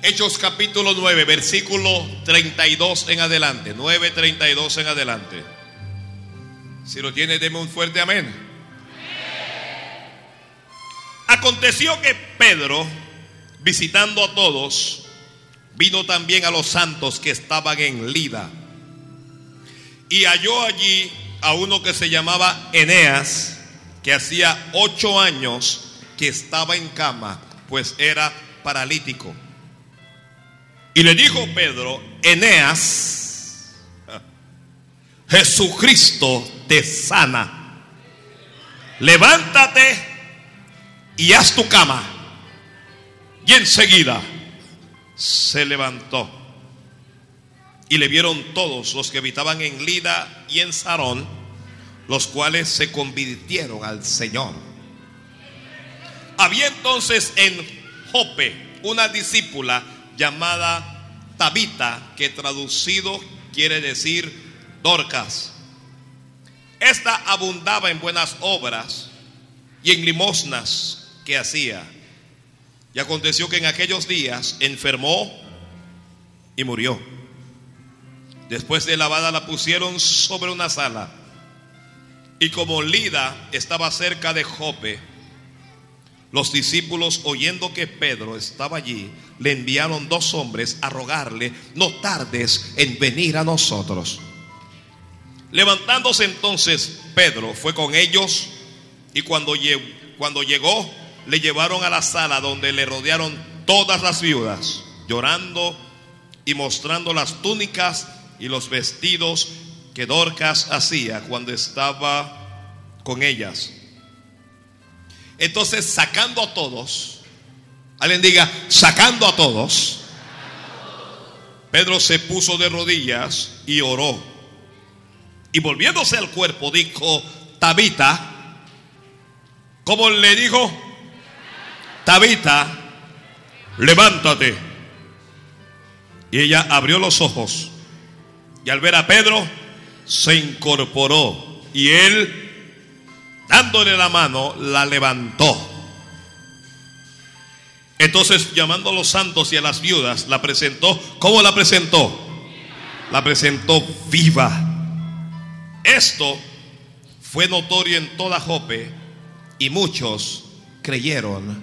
Hechos capítulo 9, versículo 32 en adelante. 9, 32 en adelante. Si lo tiene, deme un fuerte amén. Aconteció que Pedro, visitando a todos, vino también a los santos que estaban en Lida. Y halló allí a uno que se llamaba Eneas, que hacía ocho años que estaba en cama, pues era paralítico. Y le dijo Pedro, Eneas, Jesucristo te sana. Levántate y haz tu cama. Y enseguida se levantó. Y le vieron todos los que habitaban en Lida y en Sarón, los cuales se convirtieron al Señor. Había entonces en Jope una discípula llamada Tabita, que traducido quiere decir Dorcas. Esta abundaba en buenas obras y en limosnas que hacía. Y aconteció que en aquellos días enfermó y murió. Después de lavada la pusieron sobre una sala. Y como Lida estaba cerca de Jope, los discípulos, oyendo que Pedro estaba allí, le enviaron dos hombres a rogarle, no tardes en venir a nosotros. Levantándose entonces Pedro fue con ellos y cuando, llegó le llevaron a la sala donde le rodearon todas las viudas, llorando y mostrando las túnicas y los vestidos que Dorcas hacía cuando estaba con ellas. Entonces, sacando a todos, alguien diga, sacando a todos, Pedro se puso de rodillas y oró. Y volviéndose al cuerpo, dijo, Tabita, como le dijo, Tabita, levántate. Y ella abrió los ojos y al ver a Pedro se incorporó y él dándole la mano, la levantó. Entonces, llamando a los santos y a las viudas, la presentó. ¿Cómo la presentó? La presentó viva. Esto fue notorio en toda Jope y muchos creyeron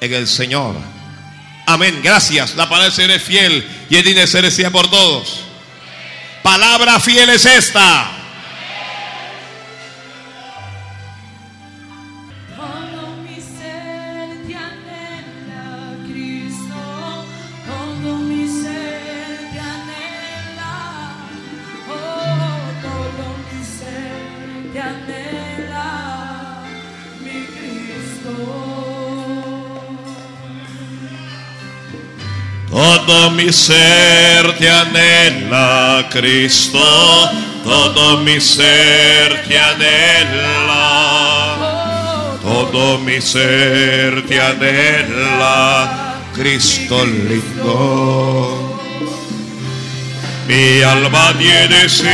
en el Señor. Amén. Gracias. La palabra seré fiel y el dinero seré por todos. Palabra fiel es esta. Mi ser te anhela, Cristo. Todo mi ser te anhela. Todo mi ser te anhela, Cristo lindo. Mi alma tiene sed.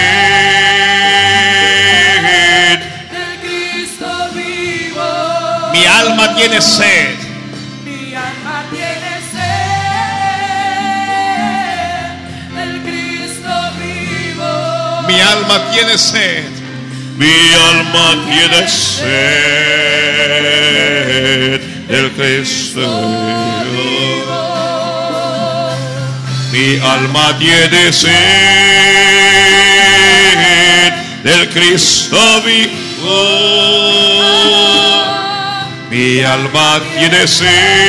Cristo vivo. Mi alma tiene sed Mi alma tiene sed. Mi alma tiene sed. Del Cristo Mi alma tiene sed. Del Cristo vivo. Mi alma tiene sed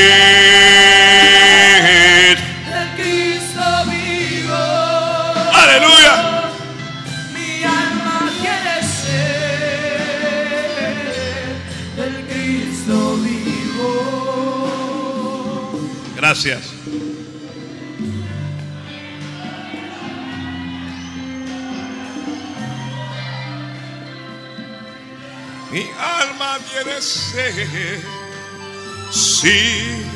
Gracias. Mi alma tiene sed, si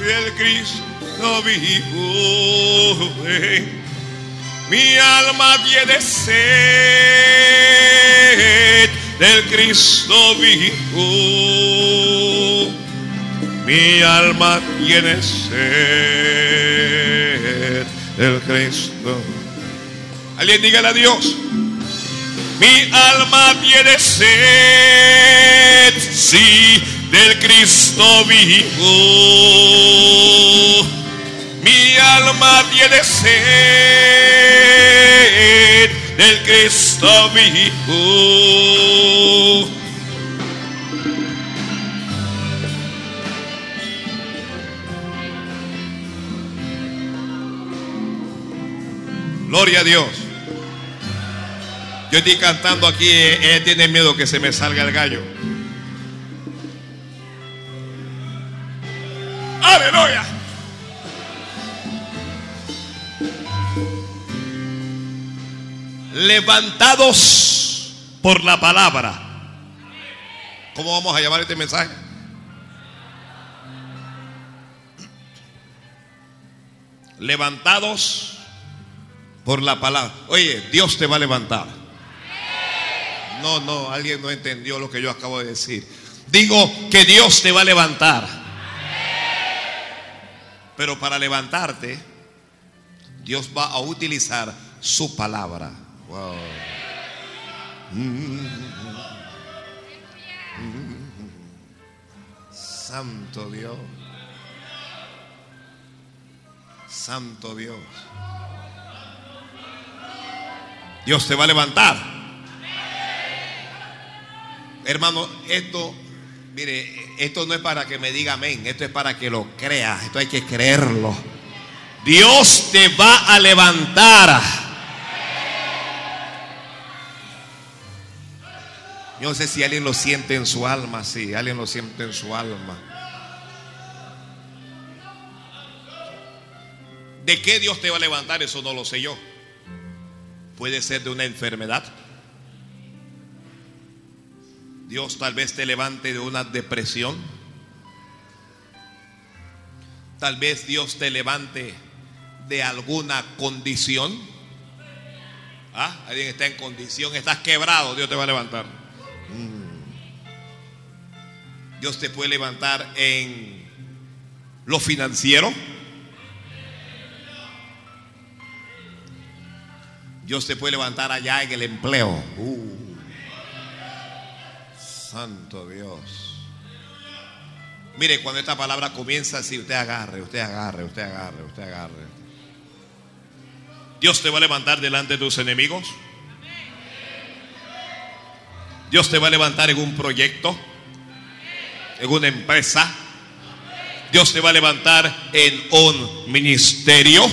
el Cristo vivo. Mi alma tiene sed del Cristo vivo mi alma tiene sed. del Cristo. Alguien dígale a Dios. Mi alma tiene sed, sí, del Cristo vivo. Mi alma tiene sed del Cristo vivo. Gloria a Dios. Yo estoy cantando aquí, él tiene miedo que se me salga el gallo. Aleluya. Levantados por la palabra. ¿Cómo vamos a llamar este mensaje? Levantados por la palabra. Oye, Dios te va a levantar. No, no, alguien no entendió lo que yo acabo de decir. Digo que Dios te va a levantar. Pero para levantarte, Dios va a utilizar su palabra. Santo Dios. Santo Dios. Dios te va a levantar. Hermano, esto, mire, esto no es para que me diga amén, esto es para que lo creas, esto hay que creerlo. Dios te va a levantar. Yo no sé si alguien lo siente en su alma, sí, alguien lo siente en su alma. ¿De qué Dios te va a levantar? Eso no lo sé yo. Puede ser de una enfermedad. Dios tal vez te levante de una depresión. Tal vez Dios te levante de alguna condición. ¿Ah? Alguien está en condición, estás quebrado, Dios te va a levantar. Mm. Dios te puede levantar en lo financiero. Dios te puede levantar allá en el empleo. Uh. Santo Dios. Mire, cuando esta palabra comienza así, usted agarre, usted agarre, usted agarre, usted agarre. Dios te va a levantar delante de tus enemigos. Dios te va a levantar en un proyecto, en una empresa. Dios te va a levantar en un ministerio.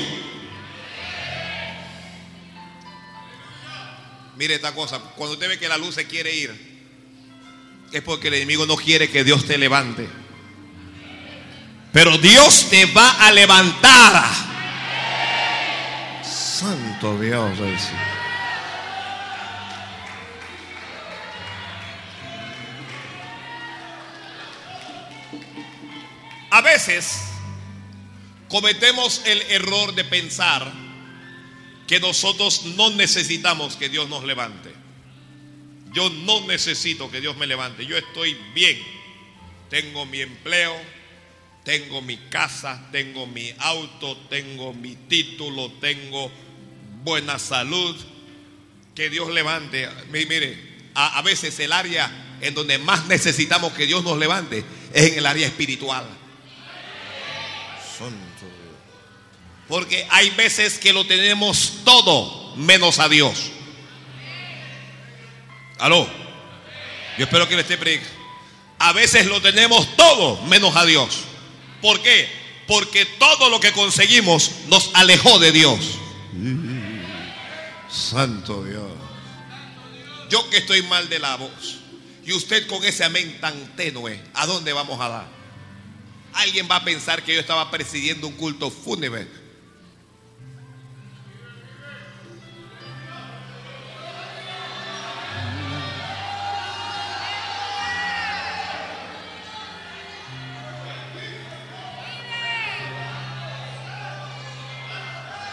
Mire esta cosa, cuando usted ve que la luz se quiere ir, es porque el enemigo no quiere que Dios te levante. Pero Dios te va a levantar. Santo Dios. A veces cometemos el error de pensar que nosotros no necesitamos que Dios nos levante. Yo no necesito que Dios me levante. Yo estoy bien. Tengo mi empleo, tengo mi casa, tengo mi auto, tengo mi título, tengo buena salud. Que Dios levante. Mire, a, veces el área en donde más necesitamos que Dios nos levante es en el área espiritual. Porque hay veces que lo tenemos todo menos a Dios. Aló. Yo espero que le esté predicando. A veces lo tenemos todo menos a Dios. ¿Por qué? Porque todo lo que conseguimos nos alejó de Dios. Santo Dios. Yo que estoy mal de la voz. Y usted con ese amén tan tenue, ¿a dónde vamos a dar? Alguien va a pensar que yo estaba presidiendo un culto fúnebre.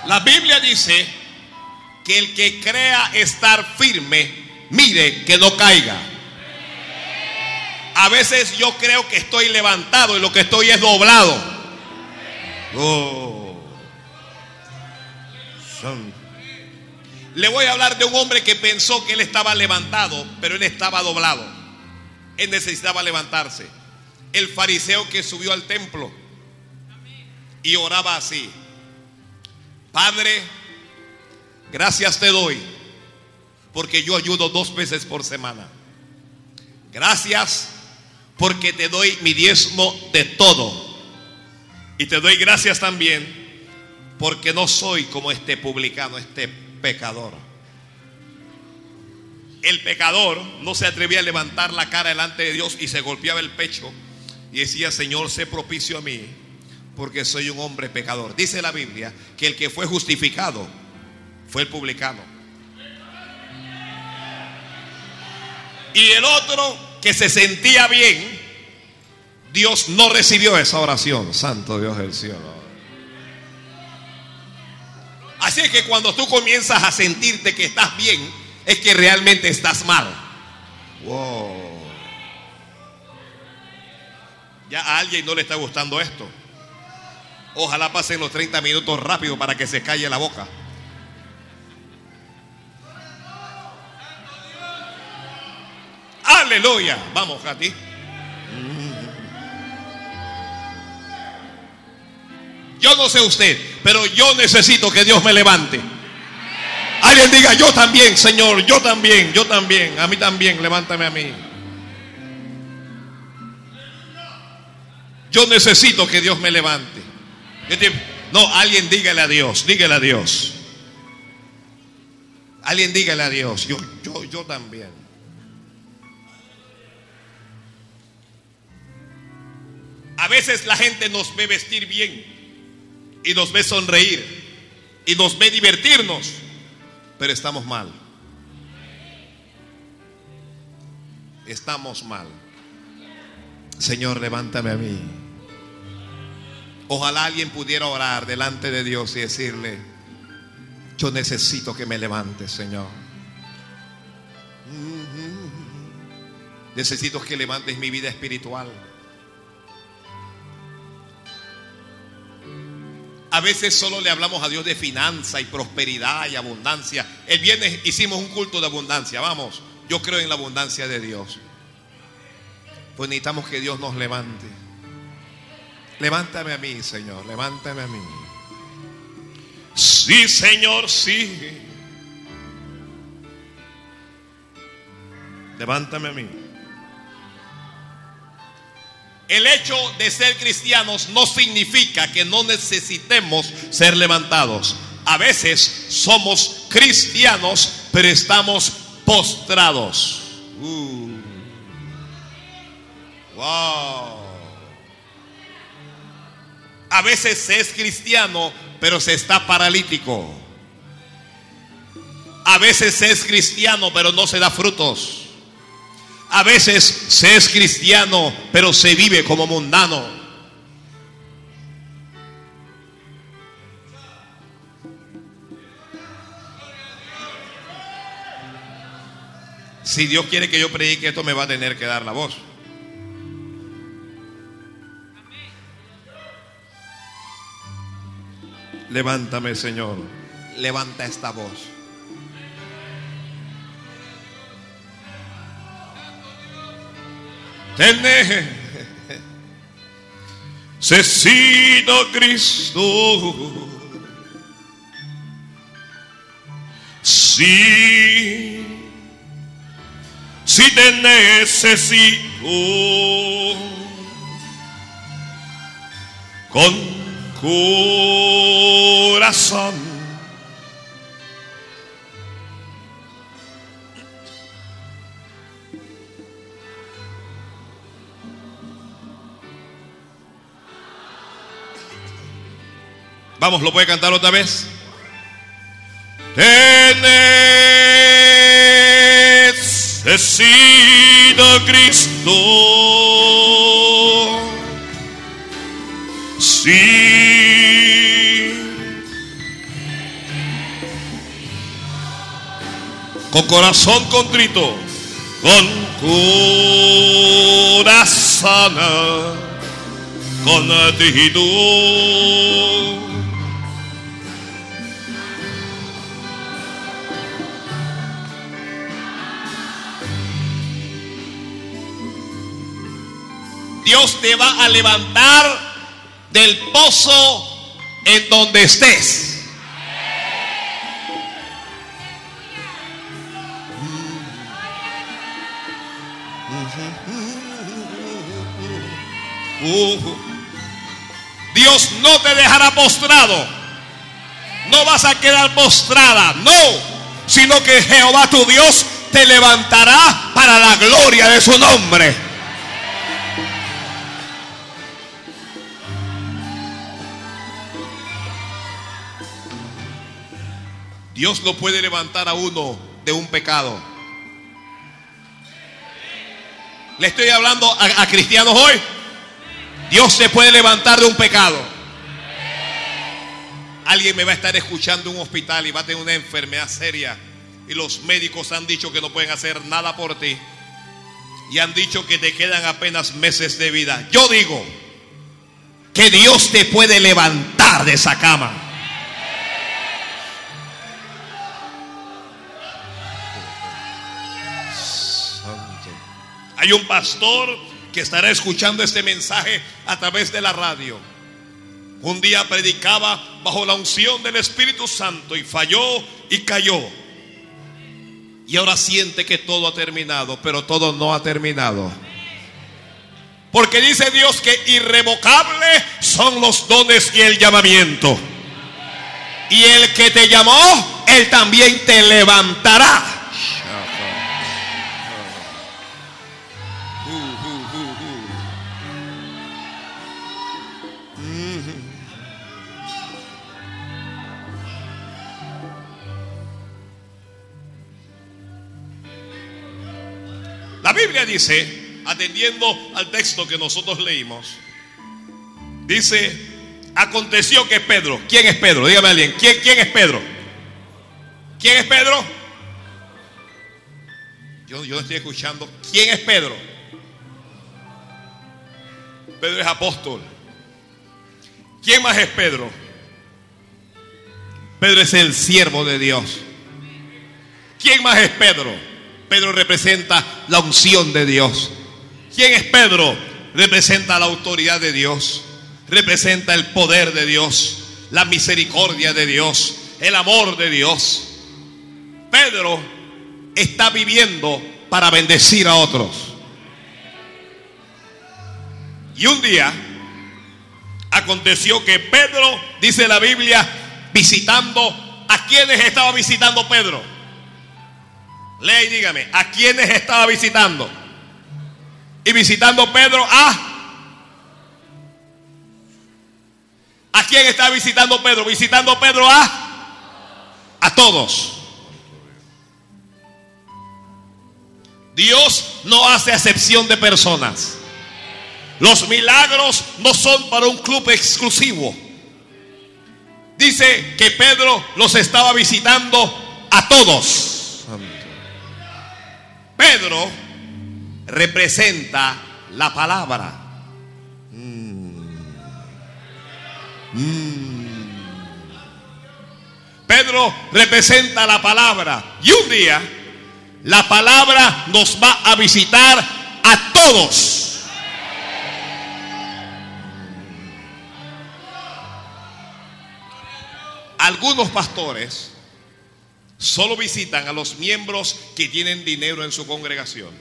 La Biblia dice que el que crea estar firme, mire que no caiga. A veces yo creo que estoy levantado y lo que estoy es doblado. Oh. Le voy a hablar de un hombre que pensó que él estaba levantado, pero él estaba doblado. Él necesitaba levantarse. El fariseo que subió al templo y oraba así. Padre, gracias te doy porque yo ayudo dos veces por semana. Gracias porque te doy mi diezmo de todo. Y te doy gracias también porque no soy como este publicano, este pecador. El pecador no se atrevía a levantar la cara delante de Dios y se golpeaba el pecho y decía, Señor, sé propicio a mí porque soy un hombre pecador. Dice la Biblia que el que fue justificado fue el publicano. Y el otro que se sentía bien, Dios no recibió esa oración. Santo Dios del cielo. Así es que cuando tú comienzas a sentirte que estás bien, es que realmente estás mal. Wow. Ya a alguien no le está gustando esto. Ojalá pasen los 30 minutos rápido para que se calle la boca. Aleluya. Vamos, Katy. Yo no sé usted, pero yo necesito que Dios me levante. Alguien diga, yo también, Señor, yo también, yo también, a mí también, levántame a mí. Yo necesito que Dios me levante. No, alguien dígale a Dios, dígale a Dios. Alguien dígale a Dios, yo, yo, yo también. A veces la gente nos ve vestir bien y nos ve sonreír y nos ve divertirnos, pero estamos mal. Estamos mal. Señor, levántame a mí. Ojalá alguien pudiera orar delante de Dios y decirle, yo necesito que me levantes, Señor. Necesito que levantes mi vida espiritual. A veces solo le hablamos a Dios de finanza y prosperidad y abundancia. El viernes hicimos un culto de abundancia. Vamos, yo creo en la abundancia de Dios. Pues necesitamos que Dios nos levante. Levántame a mí, Señor, levántame a mí. Sí, Señor, sí. Levántame a mí. El hecho de ser cristianos no significa que no necesitemos ser levantados. A veces somos cristianos, pero estamos postrados. Uh. Wow. A veces se es cristiano, pero se está paralítico. A veces se es cristiano, pero no se da frutos. A veces se es cristiano, pero se vive como mundano. Si Dios quiere que yo predique esto, me va a tener que dar la voz. Levántame, Señor. Levanta esta voz. Necesito Cristo. Sí, si te necesito con corazón Vamos, ¿lo puede cantar otra vez? Te necesito Cristo. Sí. Con corazón contrito. Con corazón. Con actitud. Dios te va a levantar del pozo en donde estés. Dios no te dejará postrado. No vas a quedar postrada, no, sino que Jehová tu Dios te levantará para la gloria de su nombre. Dios no puede levantar a uno de un pecado. Le estoy hablando a, a cristianos hoy. Dios se puede levantar de un pecado. Alguien me va a estar escuchando en un hospital y va a tener una enfermedad seria. Y los médicos han dicho que no pueden hacer nada por ti. Y han dicho que te quedan apenas meses de vida. Yo digo que Dios te puede levantar de esa cama. Hay un pastor que estará escuchando este mensaje a través de la radio. Un día predicaba bajo la unción del Espíritu Santo y falló y cayó. Y ahora siente que todo ha terminado, pero todo no ha terminado. Porque dice Dios que irrevocable son los dones y el llamamiento. Y el que te llamó, Él también te levantará. La Biblia dice, atendiendo al texto que nosotros leímos, dice, aconteció que Pedro, ¿quién es Pedro? Dígame alguien, ¿quién, quién es Pedro? ¿Quién es Pedro? Yo, yo estoy escuchando. ¿Quién es Pedro? Pedro es apóstol. ¿Quién más es Pedro? Pedro es el siervo de Dios. ¿Quién más es Pedro? Pedro representa la unción de Dios. ¿Quién es Pedro? Representa la autoridad de Dios. Representa el poder de Dios. La misericordia de Dios. El amor de Dios. Pedro está viviendo para bendecir a otros. Y un día aconteció que Pedro, dice la Biblia, visitando, ¿a quiénes estaba visitando Pedro? Lea y dígame, ¿a quiénes estaba visitando? Y visitando Pedro a... ¿A quién estaba visitando Pedro? Visitando Pedro a... A todos. Dios no hace acepción de personas. Los milagros no son para un club exclusivo. Dice que Pedro los estaba visitando a todos. Pedro representa la palabra. Pedro representa la palabra. Y un día la palabra nos va a visitar a todos. Algunos pastores solo visitan a los miembros que tienen dinero en su congregación.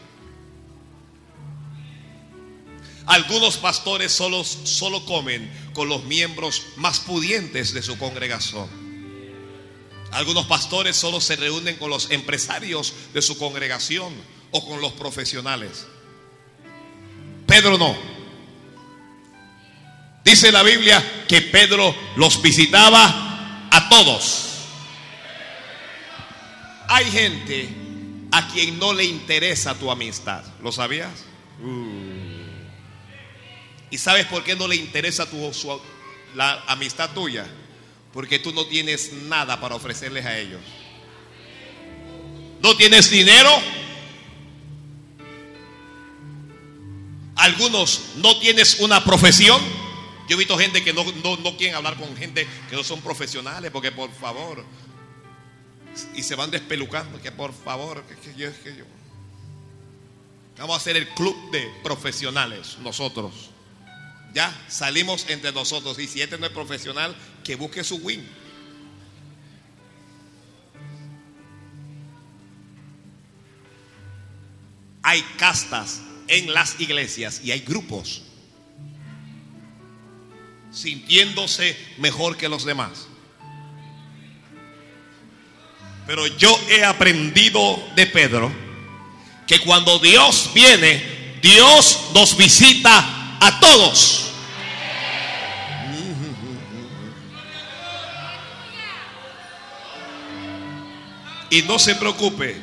Algunos pastores solo, solo comen con los miembros más pudientes de su congregación. Algunos pastores solo se reúnen con los empresarios de su congregación o con los profesionales. Pedro no. Dice la Biblia que Pedro los visitaba a todos. Hay gente a quien no le interesa tu amistad. ¿Lo sabías? ¿Y sabes por qué no le interesa tu, su- la amistad tuya? Porque tú no tienes nada para ofrecerles a ellos. No tienes dinero. Algunos no tienes una profesión. Yo he visto gente que no, no, no quieren hablar con gente que no son profesionales, porque por favor, y se van despelucando, que por favor, que, que yo, que yo. Vamos a hacer el club de profesionales nosotros. Ya salimos entre nosotros. Y si este no es profesional, que busque su win. Hay castas en las iglesias y hay grupos sintiéndose mejor que los demás. Pero yo he aprendido de Pedro que cuando Dios viene, Dios nos visita a todos. Y no se preocupe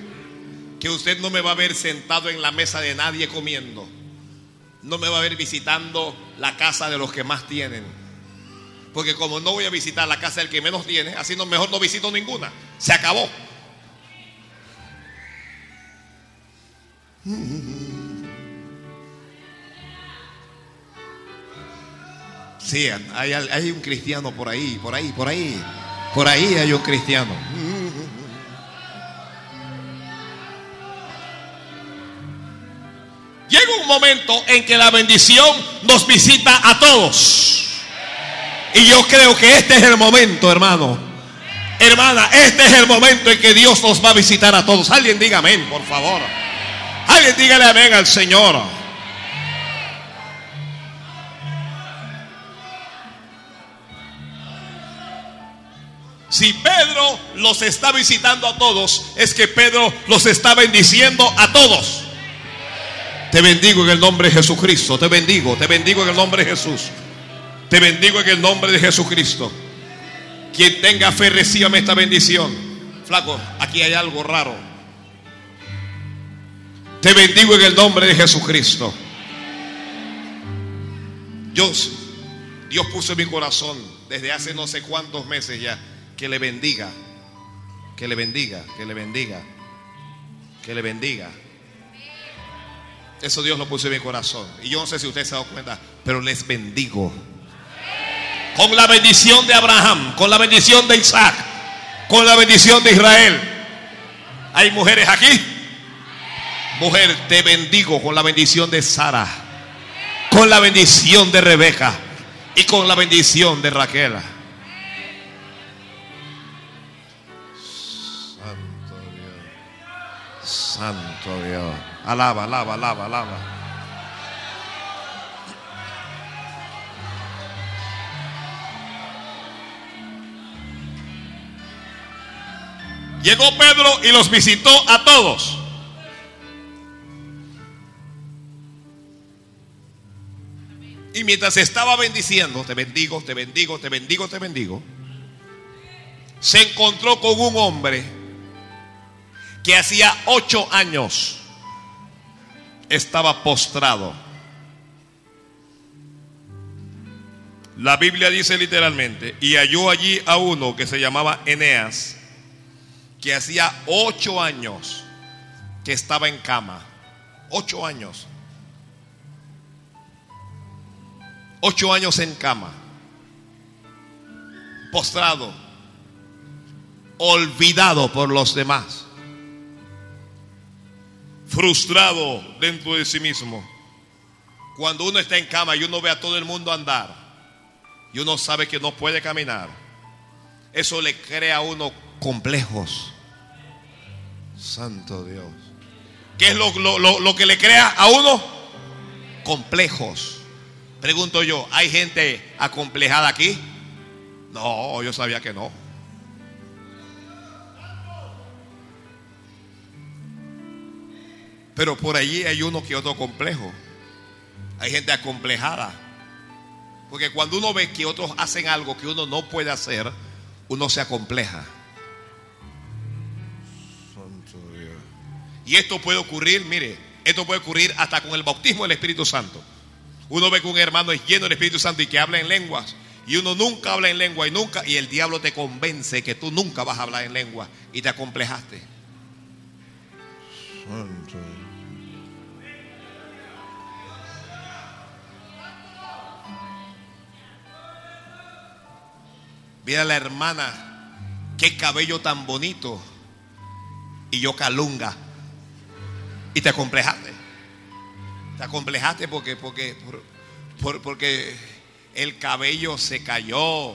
que usted no me va a ver sentado en la mesa de nadie comiendo. No me va a ver visitando la casa de los que más tienen. Porque como no voy a visitar la casa del que menos tiene, así mejor no visito ninguna. Se acabó. Sí, hay un cristiano por ahí, por ahí, por ahí. Por ahí hay un cristiano. Llega un momento en que la bendición nos visita a todos. Y yo creo que este es el momento, hermano. Hermana, este es el momento en que Dios nos va a visitar a todos. Alguien diga amén, por favor. Alguien dígale amén al Señor. Si Pedro los está visitando a todos, es que Pedro los está bendiciendo a todos. Te bendigo en el nombre de Jesucristo. Te bendigo, te bendigo en el nombre de Jesús. Te bendigo en el nombre de Jesucristo. Quien tenga fe, recíbame esta bendición. Flaco, aquí hay algo raro. Te bendigo en el nombre de Jesucristo. Dios, Dios puso en mi corazón desde hace no sé cuántos meses ya que le bendiga, que le bendiga, que le bendiga, que le bendiga. Eso Dios lo puso en mi corazón. Y yo no sé si usted se ha dado cuenta, pero les bendigo. Con la bendición de Abraham, con la bendición de Isaac, con la bendición de Israel. ¿Hay mujeres aquí? Mujer, te bendigo con la bendición de Sara, con la bendición de Rebeca y con la bendición de Raquel. Santo Dios. Santo Dios. Alaba, alaba, alaba, alaba. Llegó Pedro y los visitó a todos. Y mientras estaba bendiciendo, te bendigo, te bendigo, te bendigo, te bendigo, se encontró con un hombre que hacía ocho años estaba postrado. La Biblia dice literalmente, y halló allí a uno que se llamaba Eneas, que hacía ocho años que estaba en cama. Ocho años. Ocho años en cama. Postrado. Olvidado por los demás. Frustrado dentro de sí mismo. Cuando uno está en cama y uno ve a todo el mundo andar y uno sabe que no puede caminar, eso le crea a uno complejos. Santo Dios. ¿Qué es lo, lo, lo, que le crea a uno? Complejos. Pregunto yo, ¿hay gente acomplejada aquí? No, yo sabía que no. Pero por allí hay uno que otro complejo. Hay gente acomplejada. Porque cuando uno ve que otros hacen algo que uno no puede hacer, uno se acompleja. Y esto puede ocurrir, mire, esto puede ocurrir hasta con el bautismo del Espíritu Santo. Uno ve que un hermano es lleno del Espíritu Santo y que habla en lenguas. Y uno nunca habla en lengua y nunca, y el diablo te convence que tú nunca vas a hablar en lengua y te acomplejaste. Santo. Mira la hermana, qué cabello tan bonito. Y yo calunga. Y te acomplejaste. Te acomplejaste porque, porque, porque el cabello se cayó.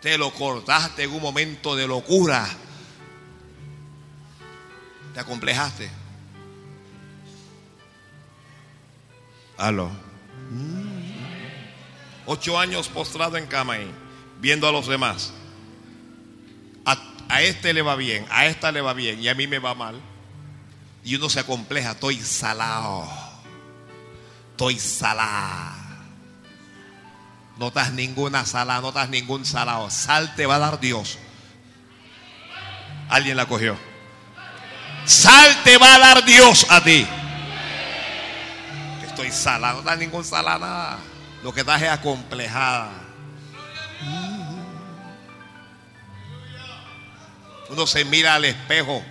Te lo cortaste en un momento de locura. Te acomplejaste. Aló. Ocho años postrado en cama ahí, viendo a los demás. A, a, este le va bien, a esta le va bien y a mí me va mal. Y uno se acompleja, estoy salado. Estoy salado. No estás ninguna sala, no estás ningún salado. Sal te va a dar Dios. Alguien la cogió. Sal te va a dar Dios a ti. Estoy salado, no estás ningún salado, nada. Lo que estás es acomplejada. Uno se mira al espejo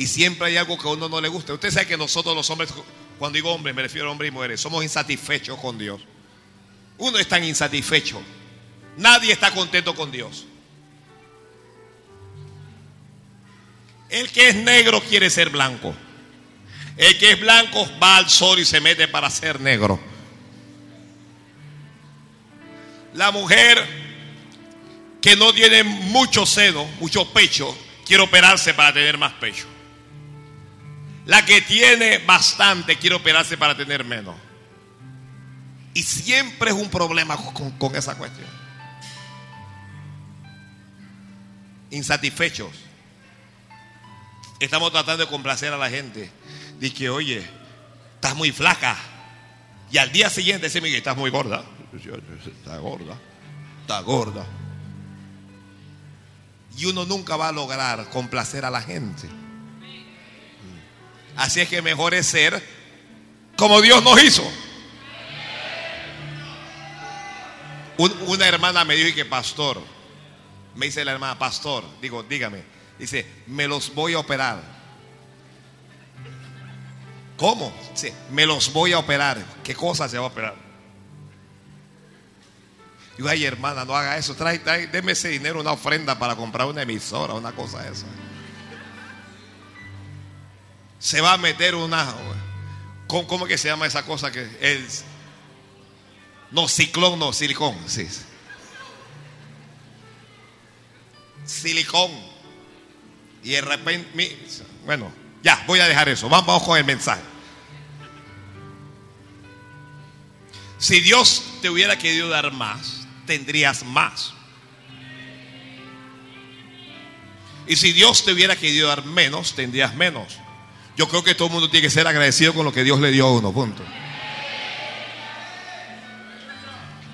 y siempre hay algo que a uno no le gusta. Usted sabe que nosotros los hombres, cuando digo hombres, me refiero a hombres y mujeres, somos insatisfechos con Dios. Uno es tan insatisfecho. Nadie está contento con Dios. El que es negro quiere ser blanco. El que es blanco va al sol y se mete para ser negro. La mujer que no tiene mucho seno, mucho pecho, quiere operarse para tener más pecho. La que tiene bastante quiere operarse para tener menos. Y siempre es un problema con, esa cuestión. Insatisfechos. Estamos tratando de complacer a la gente. Dice que, oye, estás muy flaca. Y al día siguiente dice, estás muy gorda. Está gorda. Está gorda. Y uno nunca va a lograr complacer a la gente. Así es que mejor es ser como Dios nos hizo. una hermana me dijo que pastor, me dice la hermana, pastor, digo, dígame, dice, me los voy a operar. ¿Cómo? Dice, me los voy a operar. ¿Qué cosa se va a operar? Digo, ay hermana, no haga eso, trae, trae, deme ese dinero, una ofrenda para comprar una emisora, una cosa esa. Se va a meter una, ¿cómo, que se llama esa cosa que es? No, ciclón, no, silicón. Sí. Silicón. Y de repente, bueno, ya, voy a dejar eso. Vamos con el mensaje. Si Dios te hubiera querido dar más, tendrías más. Y si Dios te hubiera querido dar menos, tendrías menos. Yo creo que todo el mundo tiene que ser agradecido con lo que Dios le dio a uno, punto.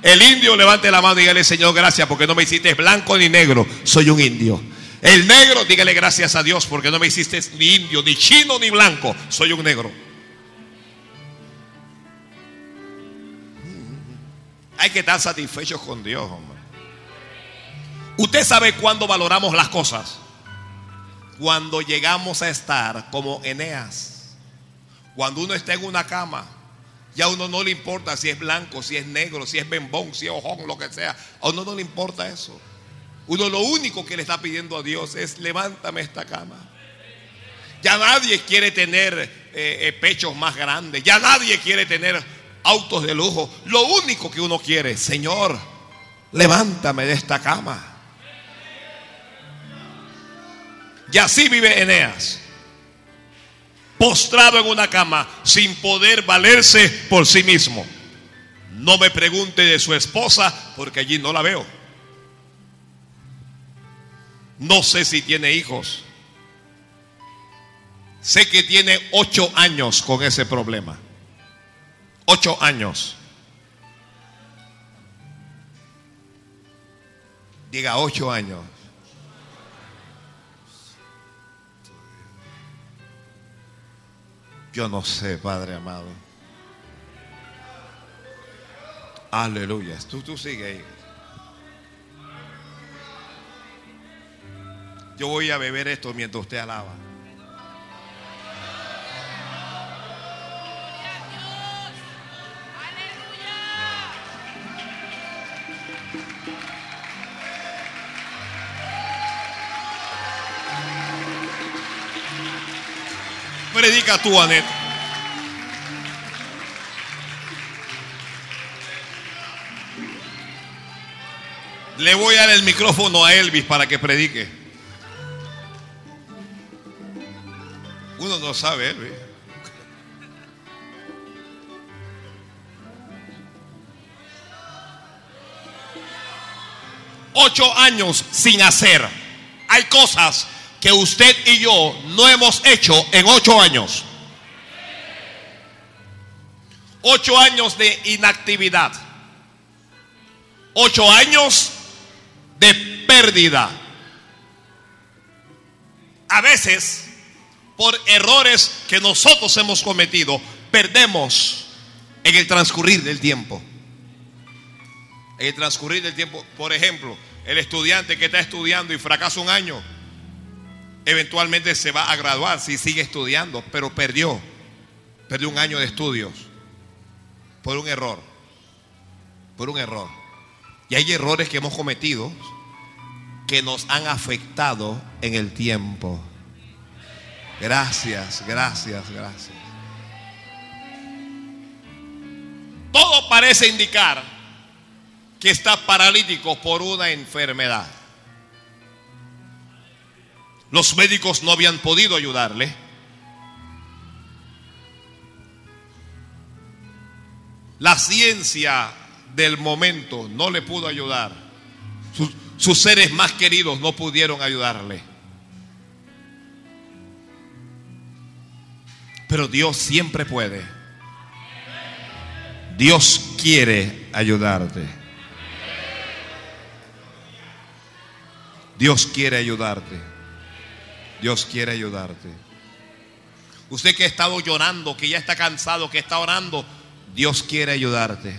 El indio levante la mano y dígale, Señor, gracias porque no me hiciste blanco ni negro, soy un indio. El negro, dígale gracias a Dios porque no me hiciste ni indio, ni chino, ni blanco, soy un negro. Hay que estar satisfechos con Dios, hombre. Usted sabe cuándo valoramos las cosas. Cuando llegamos a estar como Eneas. Cuando uno está en una cama ya a uno no le importa si es blanco, si es negro, si es bembón, si es ojón, lo que sea. A uno no le importa eso. Uno lo único que le está pidiendo a Dios es levántame esta cama. Ya nadie quiere tener eh, eh, pechos más grandes. Ya nadie quiere tener autos de lujo. Lo único que uno quiere, Señor, levántame de esta cama. Y así vive Eneas postrado en una cama sin poder valerse por sí mismo. No me pregunte de su esposa porque allí no la veo. No sé si tiene hijos. Sé que tiene ocho años con ese problema. Ocho años. Diga ocho años. Yo no sé, Padre amado. Aleluya. Tú, tú sigue ahí. Yo voy a beber esto mientras usted alaba. Predica tú, Anet. Le voy a dar el micrófono a Elvis para que predique. Uno no sabe, Elvis. Ocho años sin hacer. Hay cosas que usted y yo no hemos hecho en ocho años. Ocho años de inactividad. Ocho años de pérdida. A veces, por errores que nosotros hemos cometido, perdemos en el transcurrir del tiempo. En el transcurrir del tiempo, por ejemplo, el estudiante que está estudiando y fracasa un año, eventualmente se va a graduar si sigue estudiando, pero perdió, perdió un año de estudios por un error, por un error. Y hay errores que hemos cometido que nos han afectado en el tiempo. Gracias, gracias, gracias. Todo parece indicar que está paralítico por una enfermedad. Los médicos no habían podido ayudarle. La ciencia del momento no le pudo ayudar. Sus, seres más queridos no pudieron ayudarle. Pero Dios siempre puede. Dios quiere ayudarte. Dios quiere ayudarte. Dios quiere ayudarte. Usted que ha estado llorando, que ya está cansado, que está orando, Dios quiere ayudarte.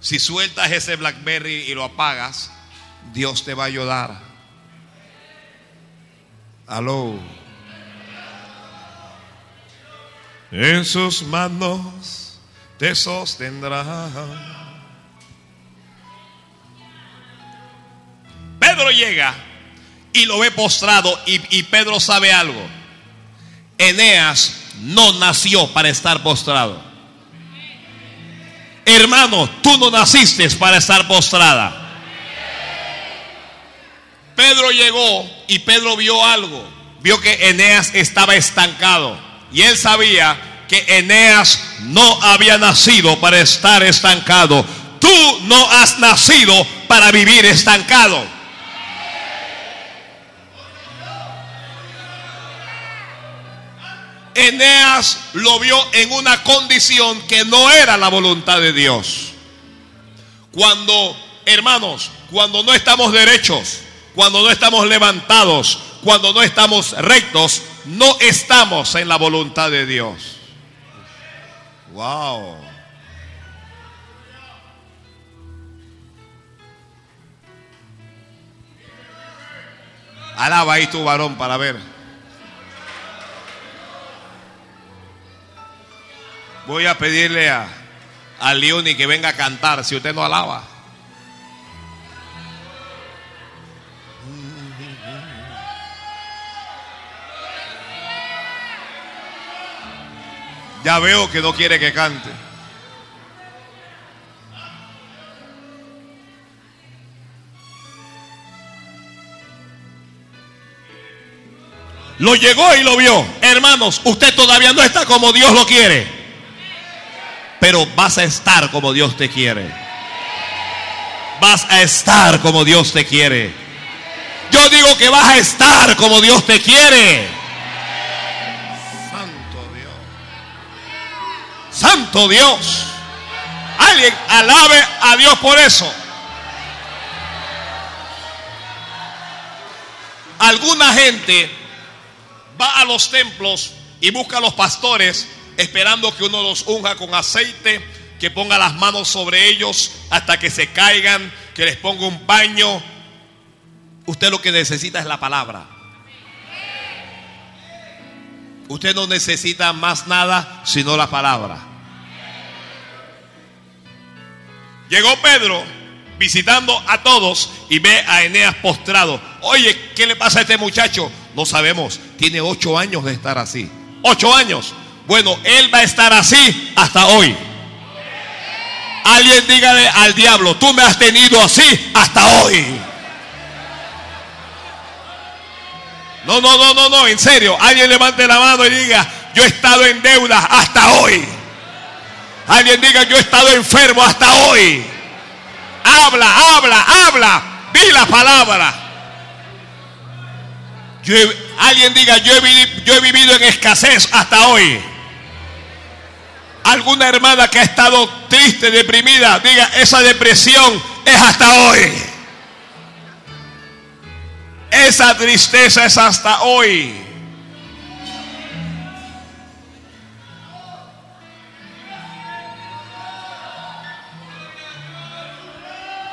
Si sueltas ese Blackberry y lo apagas, Dios te va a ayudar. Aló. En sus manos te sostendrá. Pedro llega y lo ve postrado y, y, Pedro sabe algo. Eneas no nació para estar postrado. Hermano, tú no naciste para estar postrada. Pedro llegó y Pedro vio algo. Vio que Eneas estaba estancado. Y él sabía que Eneas no había nacido para estar estancado. Tú no has nacido para vivir estancado. Eneas lo vio en una condición que no era la voluntad de Dios. Cuando, hermanos, cuando no estamos derechos, cuando no estamos levantados, cuando no estamos rectos, no estamos en la voluntad de Dios. Wow. Alaba ahí tu varón para ver. Voy a pedirle a, a Leoni que venga a cantar si usted no alaba. Ya veo que no quiere que cante. Lo llegó y lo vio. Hermanos, usted todavía no está como Dios lo quiere. Pero vas a estar como Dios te quiere. Vas a estar como Dios te quiere. Yo digo que vas a estar como Dios te quiere. Santo Dios. Alguien alabe a Dios por eso. Alguna gente va a los templos y busca a los pastores esperando que uno los unja con aceite, que ponga las manos sobre ellos hasta que se caigan, que les ponga un paño. Usted lo que necesita es la palabra. Usted no necesita más nada sino la palabra. Llegó Pedro visitando a todos y ve a Eneas postrado. Oye, ¿qué le pasa a este muchacho? No sabemos. Tiene ocho años de estar así. Ocho años. Bueno, él va a estar así hasta hoy. Alguien dígale al diablo, tú me has tenido así hasta hoy. No, no, no, no, no, en serio. Alguien levante la mano y diga, yo he estado en deuda hasta hoy. Alguien diga, yo he estado enfermo hasta hoy. Habla, habla, habla. Di la palabra. alguien diga, yo he, yo he vivido en escasez hasta hoy. Alguna hermana que ha estado triste, deprimida, diga, esa depresión es hasta hoy. Esa tristeza es hasta hoy.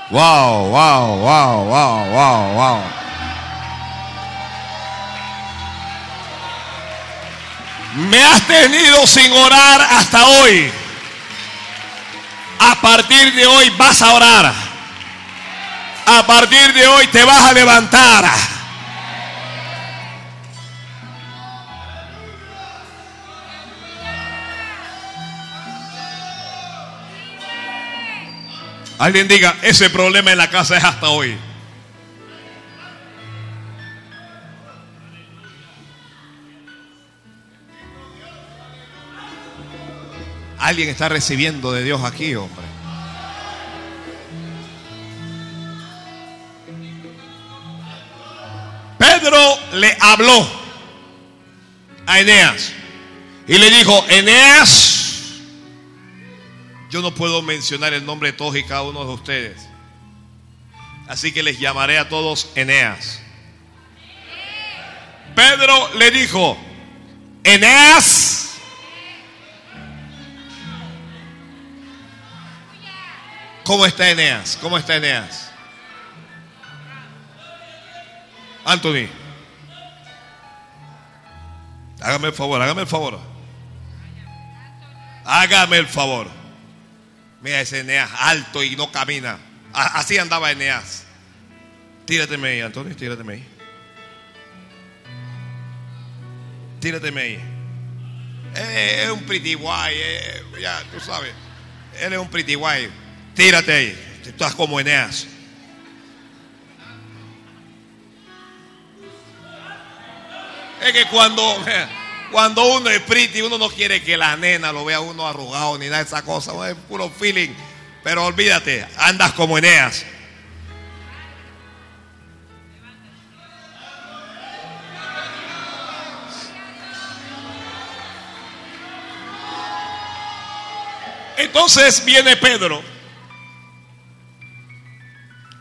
Wow, wow, wow, wow, wow, wow. Me has tenido sin orar hasta hoy. A partir de hoy vas a orar. A partir de hoy te vas a levantar. Alguien diga, ese problema en la casa es hasta hoy. Alguien está recibiendo de Dios aquí, hombre. Pedro le habló a Eneas y le dijo, Eneas, yo no puedo mencionar el nombre de todos y cada uno de ustedes. Así que les llamaré a todos Eneas. Pedro le dijo, Eneas, ¿cómo está Eneas? ¿Cómo está Eneas? Anthony, hágame el favor, hágame el favor. Hágame el favor. Mira ese Eneas alto y no camina. Así andaba Eneas. Tírateme ahí, Antonio, tírateme ahí. Tírateme ahí. Eh, es un pretty guay, eh, ya tú sabes. Él es un pretty guay. Tírate ahí. Tú estás como Eneas. Es que cuando, cuando uno es pretty, uno no quiere que la nena lo vea uno arrugado ni nada de esa cosa. Es puro feeling. Pero olvídate, andas como Eneas. Entonces viene Pedro.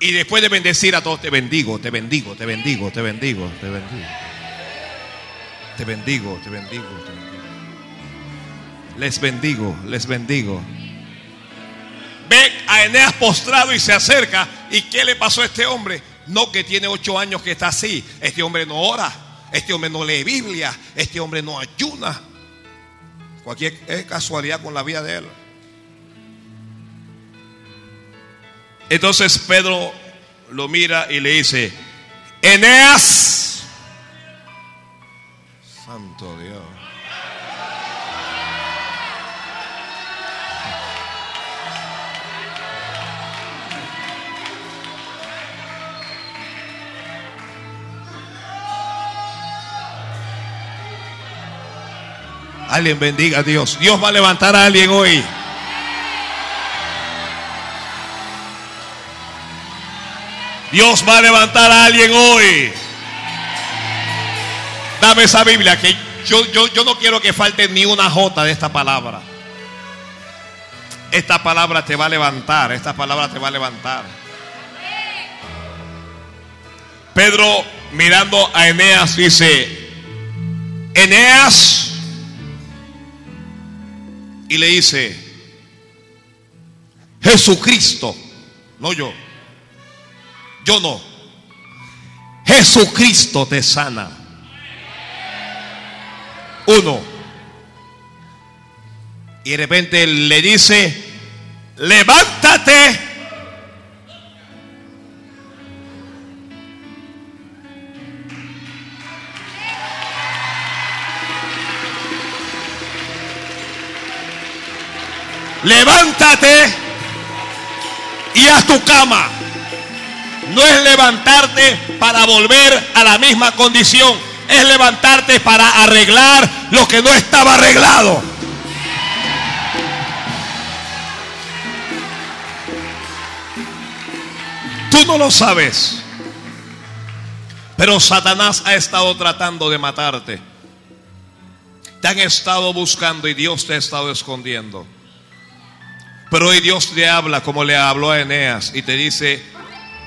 Y después de bendecir a todos, te bendigo, te bendigo, te bendigo, te bendigo, te bendigo. Te bendigo, te bendigo, te bendigo. Les bendigo, les bendigo. Ve a Eneas postrado y se acerca. ¿Y qué le pasó a este hombre? No que tiene ocho años que está así. Este hombre no ora. Este hombre no lee Biblia. Este hombre no ayuna. Cualquier casualidad con la vida de él. Entonces Pedro lo mira y le dice, Eneas, Santo Dios. Alguien bendiga a Dios. Dios va a levantar a alguien hoy. Dios va a levantar a alguien hoy. Dame esa Biblia que yo, yo, yo no quiero que falte ni una jota de esta palabra. Esta palabra te va a levantar, esta palabra te va a levantar. Pedro mirando a Eneas dice, Eneas, y le dice, Jesucristo, no yo, yo no. Jesucristo te sana. Uno. Y de repente le dice, levántate. Levántate y haz tu cama. No es levantarte para volver a la misma condición. Es levantarte para arreglar lo que no estaba arreglado. Tú no lo sabes. Pero Satanás ha estado tratando de matarte. Te han estado buscando y Dios te ha estado escondiendo. Pero hoy Dios te habla como le habló a Eneas y te dice,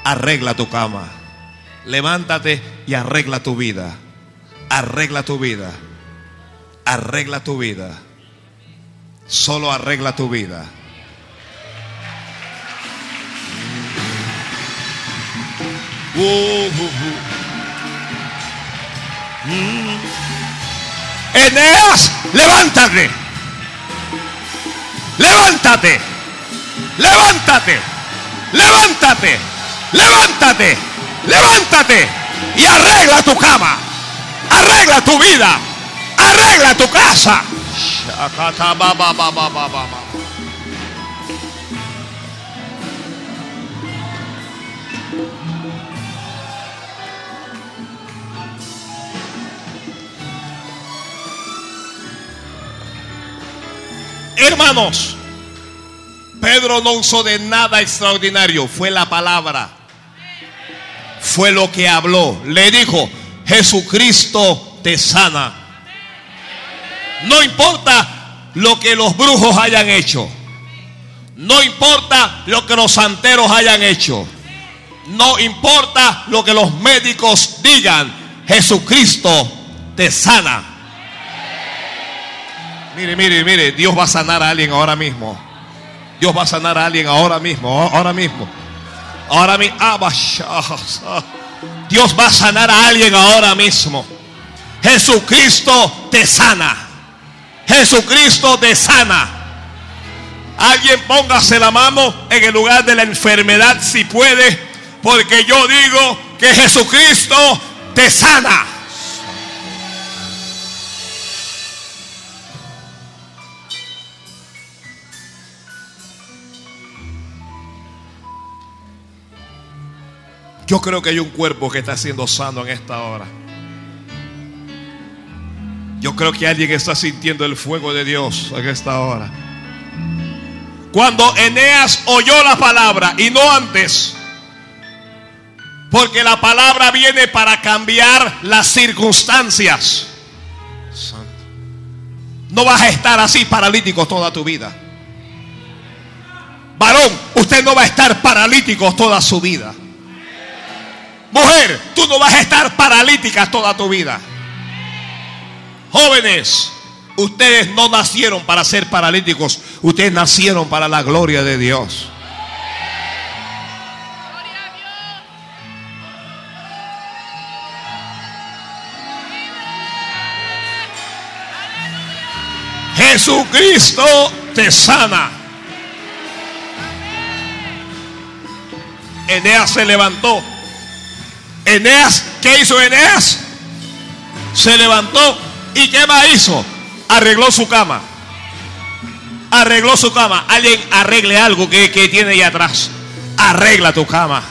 arregla tu cama. Levántate y arregla tu vida. Arregla tu vida. Arregla tu vida. Solo arregla tu vida. Uh, uh, uh. Mm. Eneas, levántate. Levántate. Levántate. Levántate. Levántate. Levántate. Y arregla tu cama. Arregla tu vida. Arregla tu casa. Hermanos, Pedro no usó de nada extraordinario, fue la palabra. Fue lo que habló. Le dijo, Jesucristo te sana. No importa lo que los brujos hayan hecho. No importa lo que los santeros hayan hecho. No importa lo que los médicos digan. Jesucristo te sana. Mire, mire, mire, Dios va a sanar a alguien ahora mismo. Dios va a sanar a alguien ahora mismo, ahora mismo. Ahora mismo. Dios va a sanar a alguien ahora mismo. Jesucristo te sana. Jesucristo te sana. Alguien póngase la mano en el lugar de la enfermedad si puede, porque yo digo que Jesucristo te sana. Yo creo que hay un cuerpo que está siendo sano en esta hora. Yo creo que alguien está sintiendo el fuego de Dios en esta hora. Cuando Eneas oyó la palabra y no antes, porque la palabra viene para cambiar las circunstancias. No vas a estar así paralítico toda tu vida. Varón, usted no va a estar paralítico toda su vida. Mujer, tú no vas a estar paralítica toda tu vida. Jóvenes, ustedes no nacieron para ser paralíticos, ustedes nacieron para la gloria de Dios. Jesucristo te sana. Eneas se levantó. Eneas, ¿qué hizo Eneas? Se levantó y ¿qué más hizo? Arregló su cama. Arregló su cama. Alguien arregle algo que, que tiene ahí atrás. Arregla tu cama.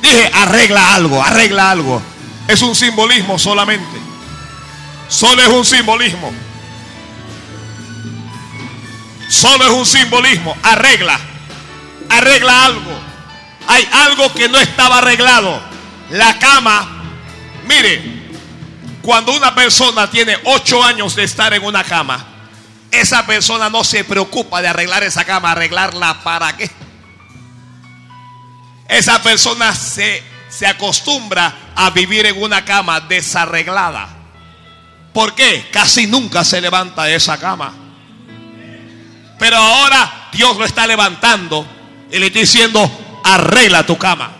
Dije, arregla algo, arregla algo. Es un simbolismo solamente. Solo es un simbolismo. Solo es un simbolismo. Arregla. Arregla algo. Hay algo que no estaba arreglado. La cama. Mire, cuando una persona tiene ocho años de estar en una cama, esa persona no se preocupa de arreglar esa cama. ¿Arreglarla para qué? Esa persona se, se acostumbra a vivir en una cama desarreglada. ¿Por qué? Casi nunca se levanta de esa cama. Pero ahora Dios lo está levantando y le está diciendo, arregla tu cama.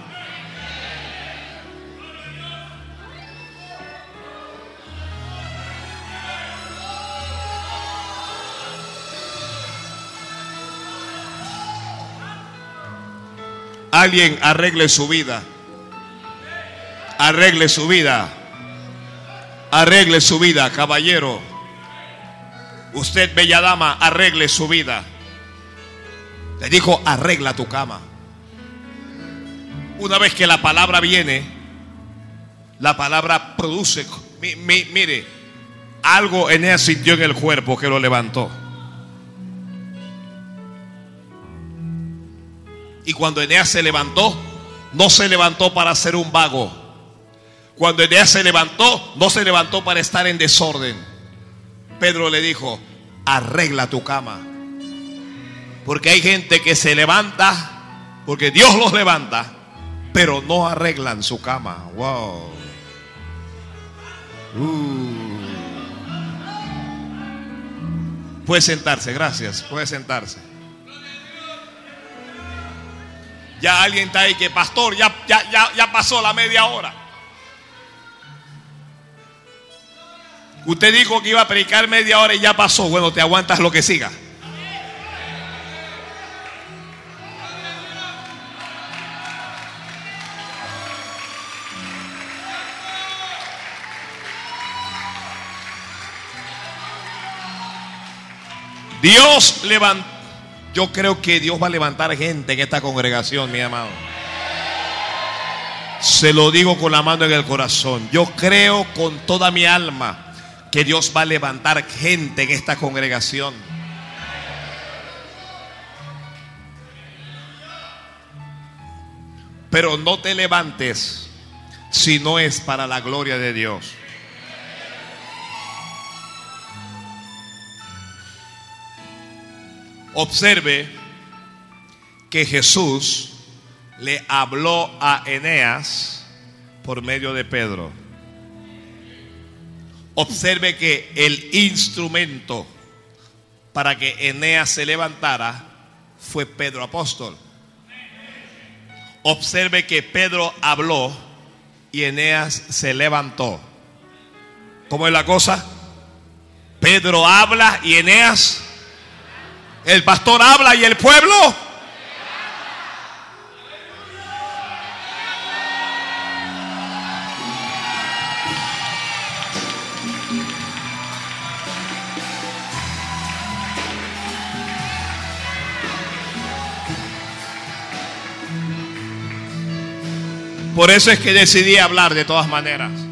Alguien arregle su vida. Arregle su vida. Arregle su vida, caballero. Usted, bella dama, arregle su vida. Le dijo, arregla tu cama. Una vez que la palabra viene, la palabra produce. mire, algo Eneas sintió en el cuerpo que lo levantó. Y cuando Eneas se levantó, no se levantó para ser un vago. Cuando Eneas se levantó, no se levantó para estar en desorden. Pedro le dijo, arregla tu cama. Porque hay gente que se levanta, porque Dios los levanta, pero no arreglan su cama. Wow. Uh. Puede sentarse, gracias. Puede sentarse. Ya alguien está ahí que, pastor, ya, ya, ya, ya pasó la media hora. Usted dijo que iba a predicar media hora y ya pasó. Bueno, te aguantas lo que siga. Dios levantó. Yo creo que Dios va a levantar gente en esta congregación, mi amado. Se lo digo con la mano en el corazón. Yo creo con toda mi alma que Dios va a levantar gente en esta congregación. Pero no te levantes si no es para la gloria de Dios. Observe que Jesús le habló a Eneas por medio de Pedro. Observe que el instrumento para que Eneas se levantara fue Pedro apóstol. Observe que Pedro habló y Eneas se levantó. ¿Cómo es la cosa? Pedro habla y Eneas, el pastor habla y el pueblo Por eso es que decidí hablar de todas maneras.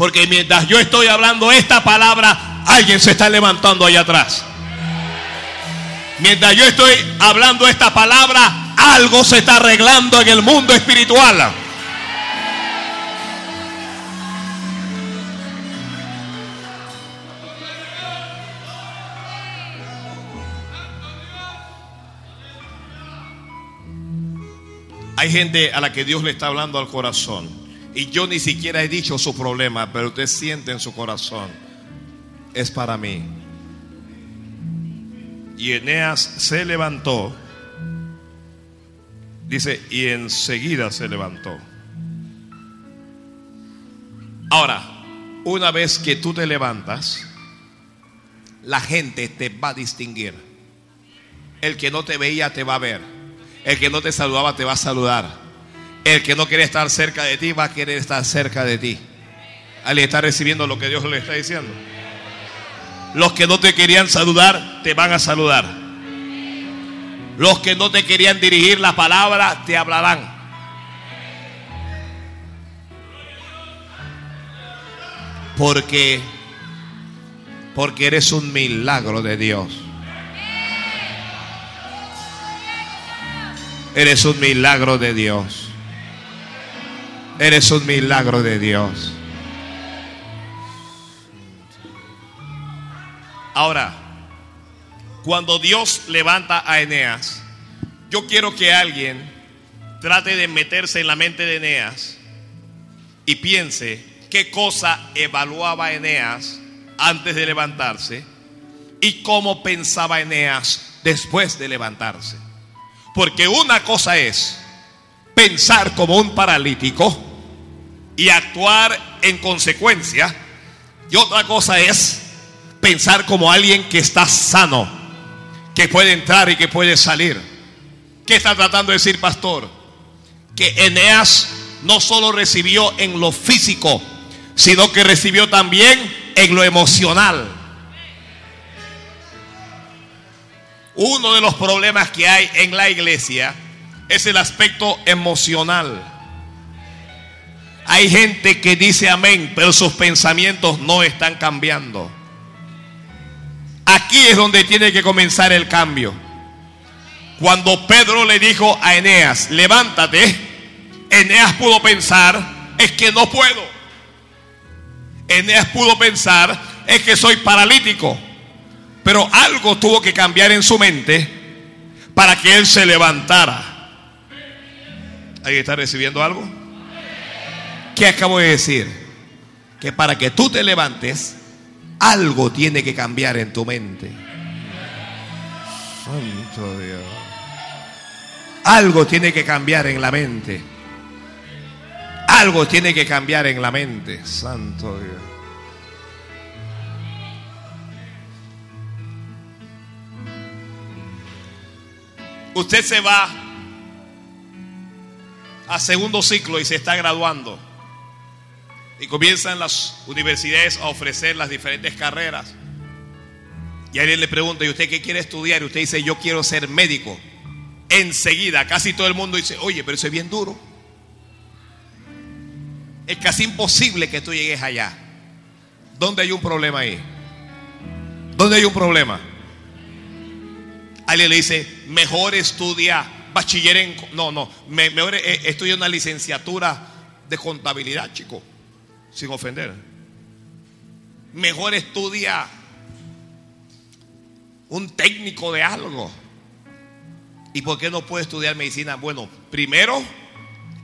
Porque mientras yo estoy hablando esta palabra, alguien se está levantando allá atrás. Mientras yo estoy hablando esta palabra, algo se está arreglando en el mundo espiritual. Hay gente a la que Dios le está hablando al corazón. Y yo ni siquiera he dicho su problema, pero usted siente en su corazón. Es para mí. Y Eneas se levantó. Dice, y enseguida se levantó. Ahora, una vez que tú te levantas, la gente te va a distinguir. El que no te veía te va a ver. El que no te saludaba te va a saludar. El que no quiere estar cerca de ti va a querer estar cerca de ti. Alguien está recibiendo lo que Dios le está diciendo. Los que no te querían saludar te van a saludar. Los que no te querían dirigir la palabra te hablarán. Porque porque eres un milagro de Dios. Eres un milagro de Dios. Eres un milagro de Dios. Ahora, cuando Dios levanta a Eneas, yo quiero que alguien trate de meterse en la mente de Eneas y piense qué cosa evaluaba Eneas antes de levantarse y cómo pensaba Eneas después de levantarse. Porque una cosa es pensar como un paralítico y actuar en consecuencia. Y otra cosa es pensar como alguien que está sano, que puede entrar y que puede salir. ¿Qué está tratando de decir, pastor? Que Eneas no solo recibió en lo físico, sino que recibió también en lo emocional. Uno de los problemas que hay en la iglesia es el aspecto emocional. Hay gente que dice amén, pero sus pensamientos no están cambiando. Aquí es donde tiene que comenzar el cambio. Cuando Pedro le dijo a Eneas, levántate, Eneas pudo pensar, es que no puedo. Eneas pudo pensar, es que soy paralítico. Pero algo tuvo que cambiar en su mente para que él se levantara. ¿Alguien está recibiendo algo? ¿Qué acabo de decir? Que para que tú te levantes, algo tiene que cambiar en tu mente. Santo Dios. Algo tiene que cambiar en la mente. Algo tiene que cambiar en la mente. Santo Dios. Usted se va a segundo ciclo y se está graduando. Y comienzan las universidades a ofrecer las diferentes carreras. Y alguien le pregunta, ¿y usted qué quiere estudiar? Y usted dice, yo quiero ser médico. Enseguida, casi todo el mundo dice, oye, pero eso es bien duro. Es casi imposible que tú llegues allá. ¿Dónde hay un problema ahí? ¿Dónde hay un problema? Alguien le dice, mejor estudia bachiller en... No, no, mejor eh, estudia una licenciatura de contabilidad, chico, sin ofender. Mejor estudia un técnico de algo. ¿Y por qué no puede estudiar medicina? Bueno, primero,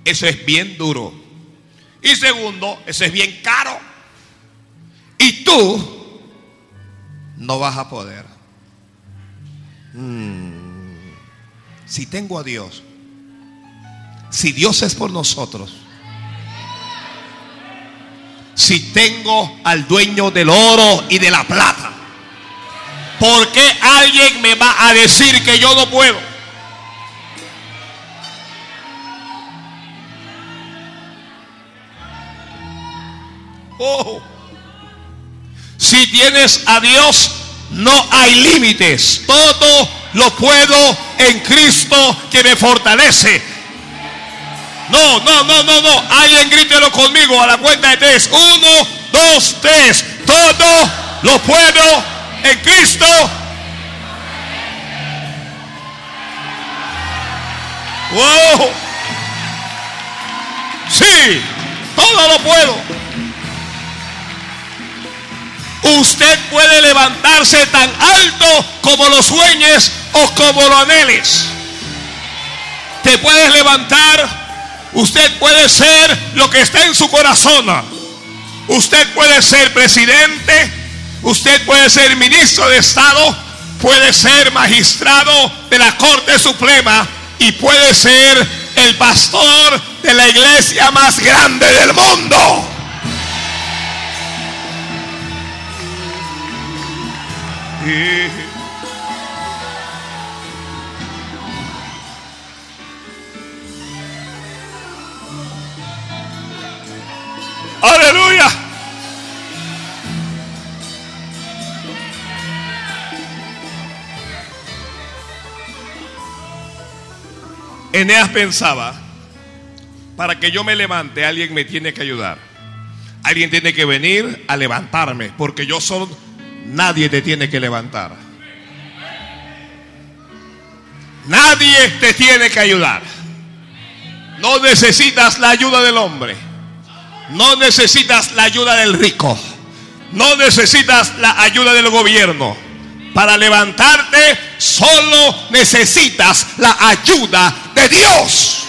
eso es bien duro. Y segundo, eso es bien caro. Y tú no vas a poder. Mm. Si tengo a Dios, si Dios es por nosotros, si tengo al dueño del oro y de la plata, ¿por qué alguien me va a decir que yo no puedo? Oh, si tienes a Dios, no hay límites. Todo lo puedo en Cristo que me fortalece. No, no, no, no, no. Alguien grítelo conmigo a la cuenta de tres. Uno, dos, tres. Todo lo puedo en Cristo. Wow. Sí, todo lo puedo. Usted puede levantarse tan alto como lo sueñes o como lo anheles. Te puedes levantar. Usted puede ser lo que está en su corazón. Usted puede ser presidente. Usted puede ser ministro de Estado. Puede ser magistrado de la Corte Suprema. Y puede ser el pastor de la iglesia más grande del mundo. Aleluya. Eneas pensaba, para que yo me levante, alguien me tiene que ayudar. Alguien tiene que venir a levantarme, porque yo solo nadie te tiene que levantar. Nadie te tiene que ayudar. No necesitas la ayuda del hombre. No necesitas la ayuda del rico. No necesitas la ayuda del gobierno. Para levantarte solo necesitas la ayuda de Dios.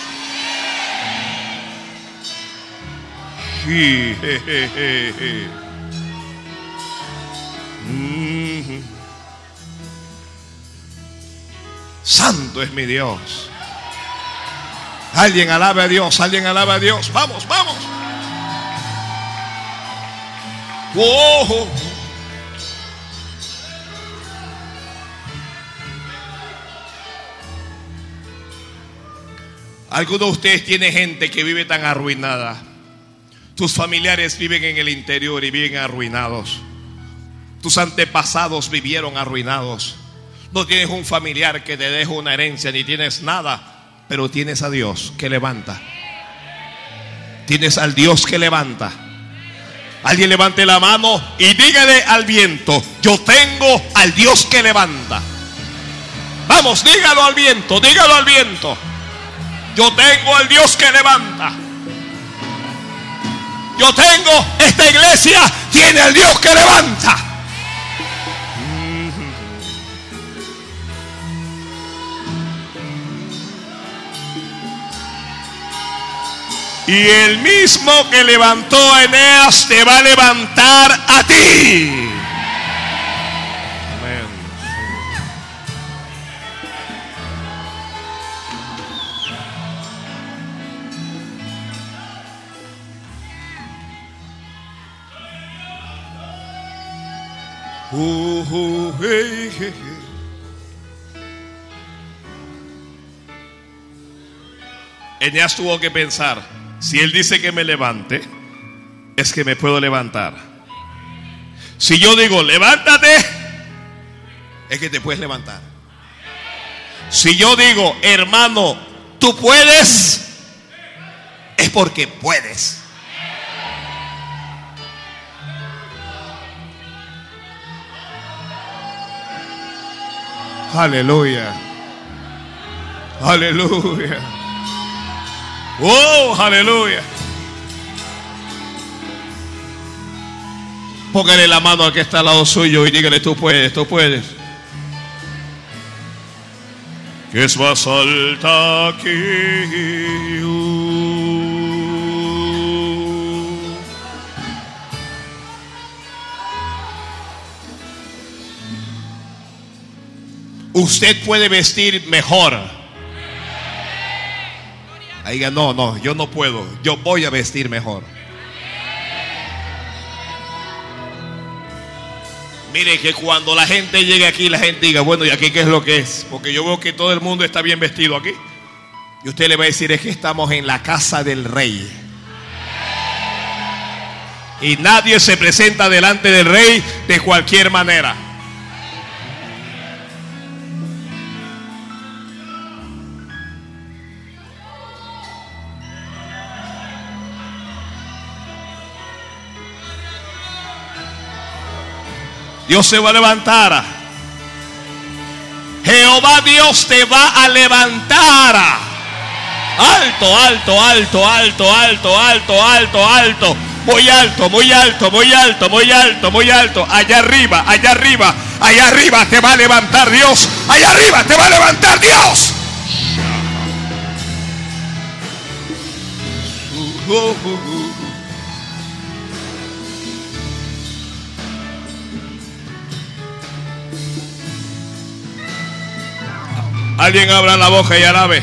Santo es mi Dios. Alguien alaba a Dios, alguien alaba a Dios. Vamos, vamos. Algunos de ustedes tiene gente que vive tan arruinada. Tus familiares viven en el interior y viven arruinados. Tus antepasados vivieron arruinados. No tienes un familiar que te deje una herencia, ni tienes nada, pero tienes a Dios que levanta. Tienes al Dios que levanta. Alguien levante la mano y dígale al viento, yo tengo al Dios que levanta. Vamos, dígalo al viento, dígalo al viento. Yo tengo al Dios que levanta. Yo tengo, esta iglesia tiene al Dios que levanta. Y el mismo que levantó a Eneas te va a levantar a ti. Amén. Hey. Eneas tuvo que pensar, si él dice que me levante, es que me puedo levantar. Si yo digo, levántate, es que te puedes levantar. Si yo digo, hermano, tú puedes, es porque puedes. Aleluya. Aleluya. Oh, aleluya. Póngale la mano al que está al lado suyo y dígale, tú puedes, tú puedes. Que es más alta que yo. Usted puede vestir mejor. Ahí diga, no, no, yo no puedo. Yo voy a vestir mejor. Mire que cuando la gente llegue aquí, la gente diga, bueno, ¿y aquí qué es lo que es? Porque yo veo que todo el mundo está bien vestido aquí. Y usted le va a decir, es que estamos en la casa del rey. Y nadie se presenta delante del rey de cualquier manera. Dios se va a levantar. Jehová Dios te va a levantar. Alto, alto, alto, alto, alto, alto, alto, alto. Muy alto, muy alto, muy alto, muy alto, muy alto. Allá arriba, allá arriba, allá arriba te va a levantar Dios. Allá arriba te va a levantar Dios. Alguien abra la boca y alabe.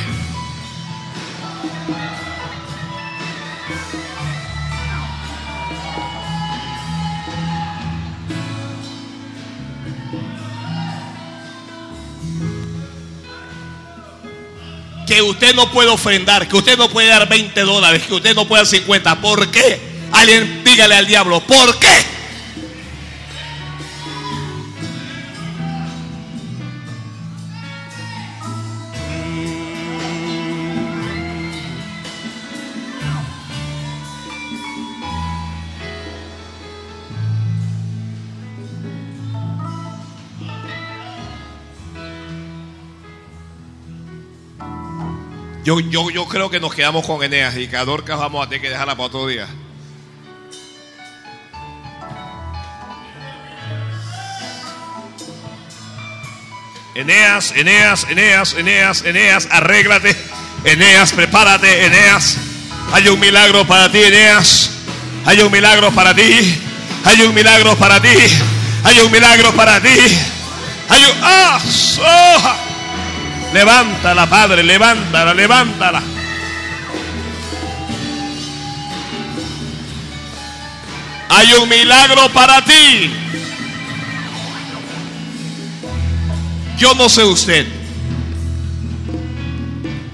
Que usted no puede ofrendar, que usted no puede dar 20 dólares, que usted no puede dar 50. ¿Por qué? Alguien dígale al diablo, ¿por qué? Yo, yo, yo creo que nos quedamos con Eneas y que a Dorcas vamos a tener que dejarla para otro día. Eneas, Eneas, Eneas, Eneas, Eneas, arréglate. Eneas, prepárate, Eneas. Hay un milagro para ti, Eneas. Hay un milagro para ti. Hay un milagro para ti. Hay un milagro para ti. Hay un. ¡Ah! ¡Soja! Levántala, Padre, levántala, levántala. Hay un milagro para ti. Yo no sé usted,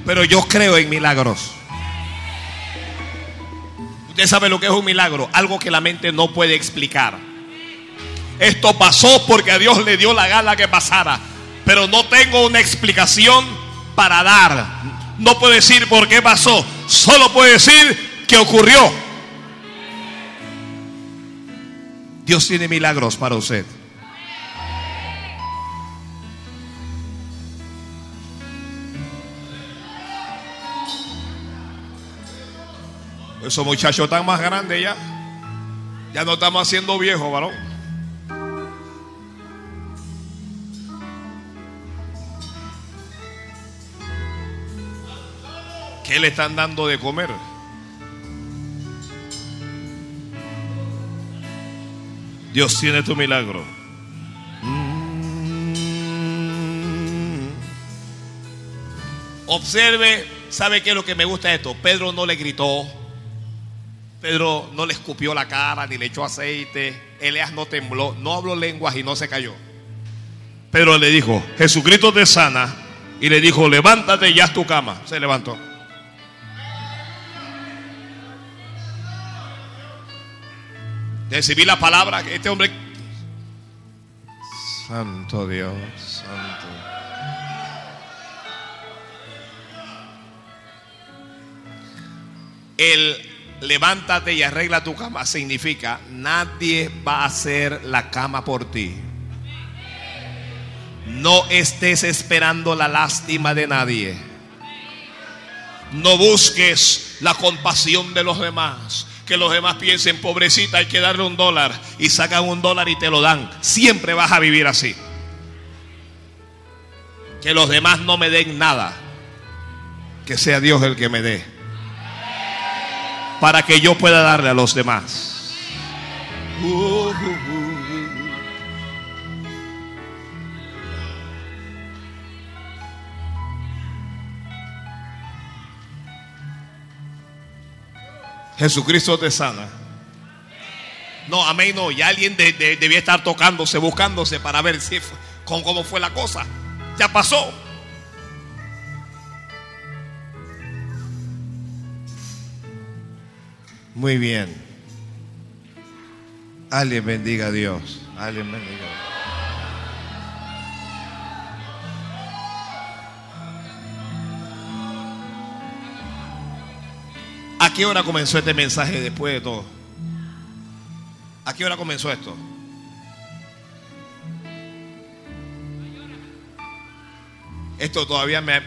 pero yo creo en milagros. Usted sabe lo que es un milagro, algo que la mente no puede explicar. Esto pasó porque a Dios le dio la gana que pasara. Pero no tengo una explicación para dar. No puedo decir por qué pasó, solo puedo decir que ocurrió. Dios tiene milagros para usted. Esos muchachos están más grandes ya. Ya no estamos haciendo viejos, varón. ¿Qué le están dando de comer? Dios tiene tu milagro. Observe, ¿sabe qué es lo que me gusta de esto? Pedro no le gritó. Pedro no le escupió la cara ni le echó aceite. Eleas no tembló, no habló lenguas y no se cayó. Pedro le dijo, Jesucristo te sana. Y le dijo, levántate y haz tu cama. Se levantó. Recibí la palabra que este hombre. Santo Dios, santo. El levántate y arregla tu cama significa nadie va a hacer la cama por ti. No estés esperando la lástima de nadie. No busques la compasión de los demás. Que los demás piensen, pobrecita, hay que darle un dólar. Y sacan un dólar y te lo dan. Siempre vas a vivir así. Que los demás no me den nada. Que sea Dios el que me dé. Para que yo pueda darle a los demás. Uh, uh, Jesucristo te sana. No, amén, no. Ya alguien de- de- debía estar tocándose, buscándose para ver si con cómo fue la cosa. Ya pasó. Muy bien. Alguien bendiga a Dios. Alguien bendiga a Dios. Qué hora comenzó este mensaje después de todo? ¿A qué hora comenzó esto? Esto todavía me,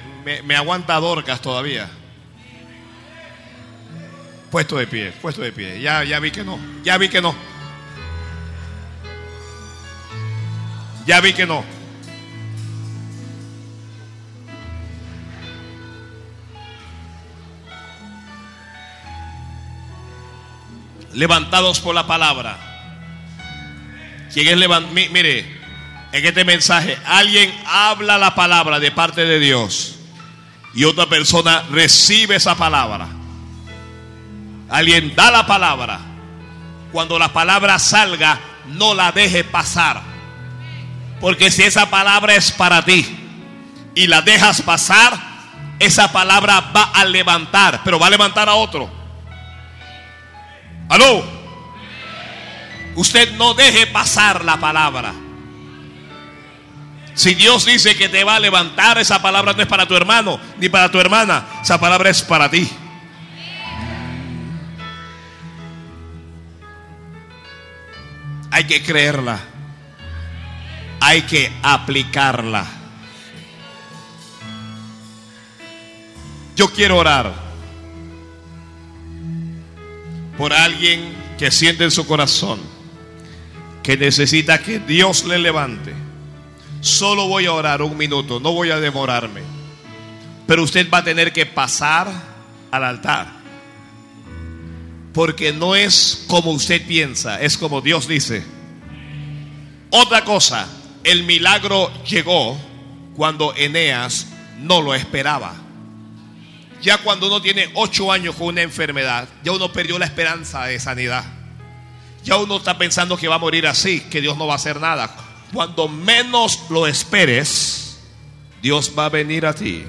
me- aguanta Dorcas todavía. Puesto de pie, puesto de pie. Ya, ya vi que no. Ya vi que no. Ya vi que no. Levantados por la palabra. ¿Quién es levantado? Mire, en este mensaje, alguien habla la palabra de parte de Dios y otra persona recibe esa palabra. Alguien da la palabra. Cuando la palabra salga, no la deje pasar. Porque si esa palabra es para ti y la dejas pasar, esa palabra va a levantar, pero va a levantar a otro. Aló. Usted no deje pasar la palabra. Si Dios dice que te va a levantar, esa palabra no es para tu hermano ni para tu hermana. Esa palabra es para ti. Hay que creerla. Hay que aplicarla. Yo quiero orar por alguien que siente en su corazón que necesita que Dios le levante. Solo voy a orar un minuto, no voy a demorarme. Pero usted va a tener que pasar al altar. Porque no es como usted piensa, es como Dios dice. Otra cosa, el milagro llegó cuando Eneas no lo esperaba. Ya cuando uno tiene ocho años con una enfermedad, ya uno perdió la esperanza de sanidad. Ya uno está pensando que va a morir así, que Dios no va a hacer nada. Cuando menos lo esperes, Dios va a venir a ti.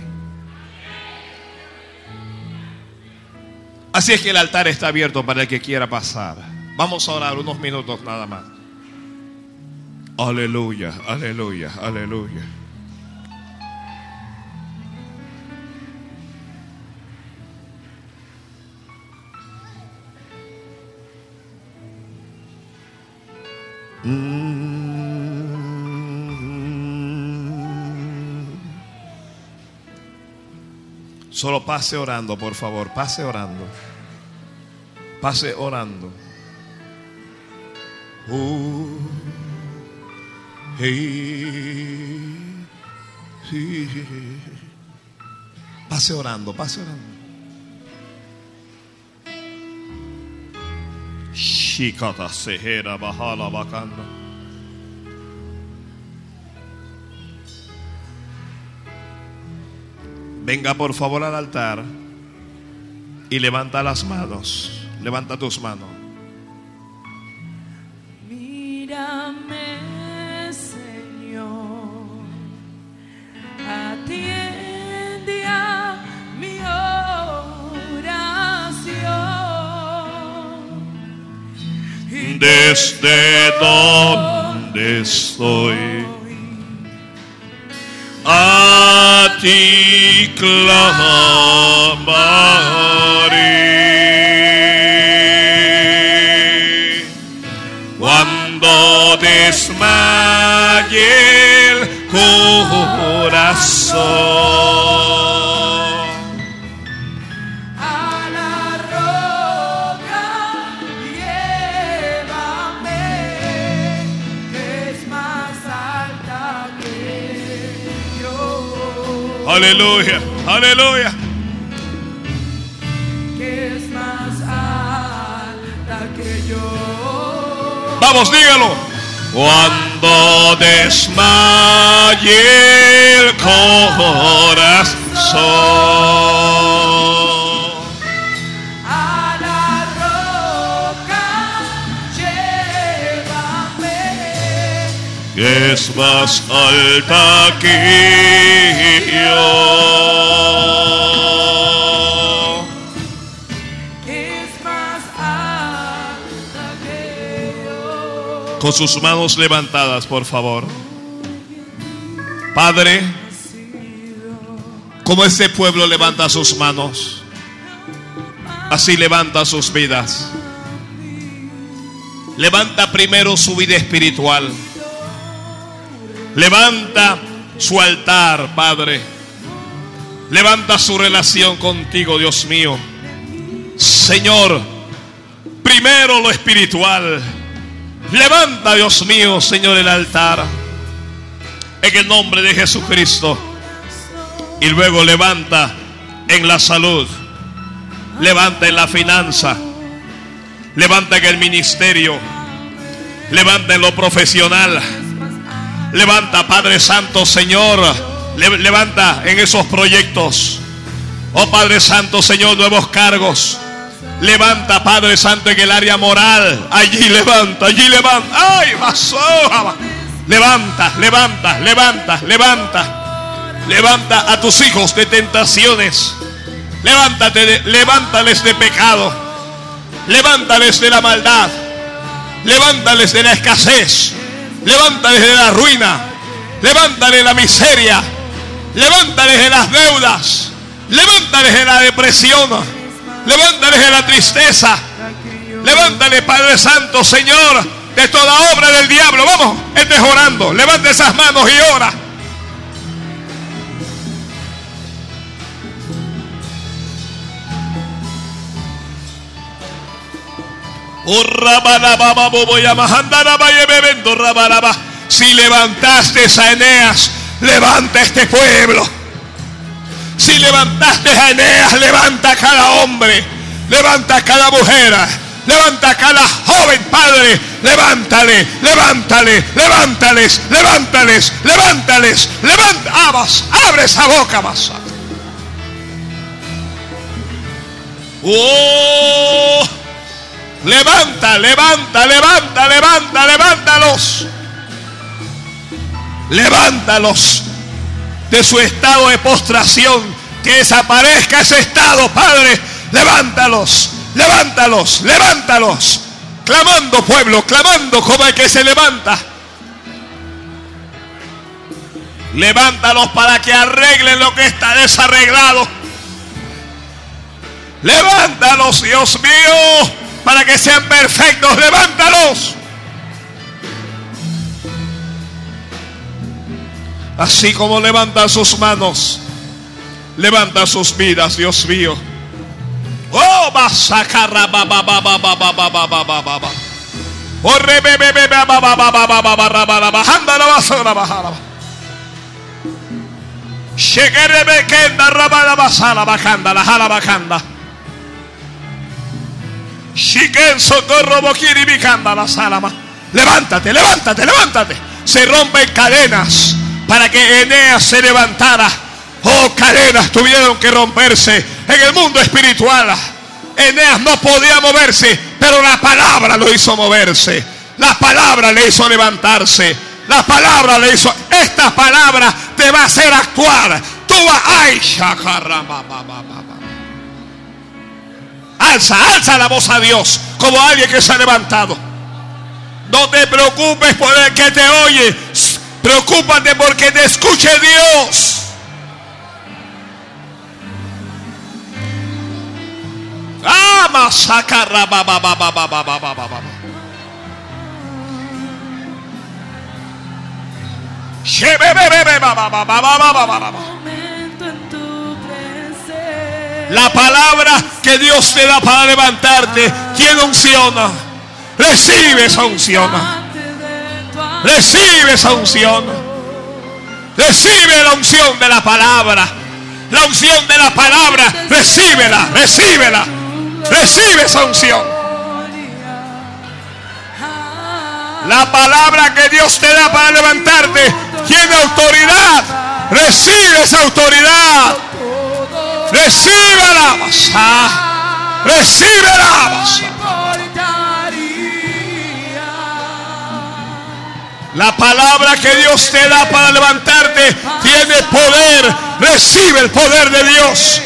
Así es que el altar está abierto para el que quiera pasar. Vamos a orar unos minutos nada más. Aleluya, aleluya, aleluya. Solo pase orando, por favor, pase orando. Pase orando. Sí. Pase orando, pase orando. Shikata sehera bahala bakanda. Venga por favor al altar y levanta las manos. Levanta tus manos. Desde donde estoy, a ti clamaré. Cuando desmaye el corazón. Aleluya, aleluya. que es más alta que yo. Vamos, dígalo. Cuando desmaye el corazón. Es más alta que yo. es más alta que yo. Con sus manos levantadas, por favor. Padre, como este pueblo levanta sus manos, así levanta sus vidas. Levanta primero su vida espiritual. Levanta su altar, Padre. Levanta su relación contigo, Dios mío. Señor, primero lo espiritual. Levanta, Dios mío, Señor, el altar. En el nombre de Jesucristo. Y luego levanta en la salud. Levanta en la finanza. Levanta en el ministerio. Levanta en lo profesional. Levanta, Padre Santo, Señor. Le- levanta en esos proyectos. Oh Padre Santo, Señor, nuevos cargos. Levanta, Padre Santo, en el área moral. Allí levanta, allí levanta. ¡Ay, vasoja! Levanta, levanta, levanta, levanta. Levanta a tus hijos de tentaciones. Levántate, levántales de pecado. Levántales de la maldad. Levántales de la escasez. Levántales de la ruina. Levántales de la miseria. Levántales de las deudas. Levántales de la depresión. Levántales de la tristeza. Levántale, Padre Santo, Señor, de toda obra del diablo. Vamos, estés orando. Levanta esas manos y ora. Si levantaste a Eneas, levanta este pueblo. Si levantaste a Eneas, levanta cada hombre, levanta a cada mujer, levanta cada joven padre, levántale, levántale, levántales, levántales, levántales, levanta, abas, abre esa boca, más. Oh, levanta, levanta, levanta, levanta, levántalos. Levántalos de su estado de postración. Que desaparezca ese estado, Padre. Levántalos, levántalos, levántalos. Clamando pueblo, clamando como el que se levanta. Levántalos para que arreglen lo que está desarreglado. Levántalos, Dios mío, para que sean perfectos. Levántalos. Así como levanta sus manos, levanta sus vidas, Dios mío. Oh, Llegué de Bekenda, Basala, la Socorro, boquiri, bicanda, la, salama. Levántate, levántate, levántate. Se rompen cadenas para que Eneas se levantara. Oh, cadenas tuvieron que romperse en el mundo espiritual. Eneas no podía moverse, pero la palabra lo hizo moverse. La palabra le hizo levantarse. La palabra le hizo. Esta palabra te va a hacer actuar. Tú vas. ¡Ay! Alza, alza la voz a Dios como alguien que se ha levantado. No te preocupes por el que te oye. Preocúpate porque te escuche Dios. La palabra que Dios te da para levantarte tiene unción. Recibe esa unción. Recibe esa unción. Recibe la unción de la palabra. La unción de la palabra. Recíbela, recíbela. Recibe esa unción. La palabra que Dios te da para levantarte tiene autoridad. Recibe esa autoridad. Recíbela. Masá. Recíbela. Masá. La palabra que Dios te da para levantarte tiene poder. Recibe el poder de Dios.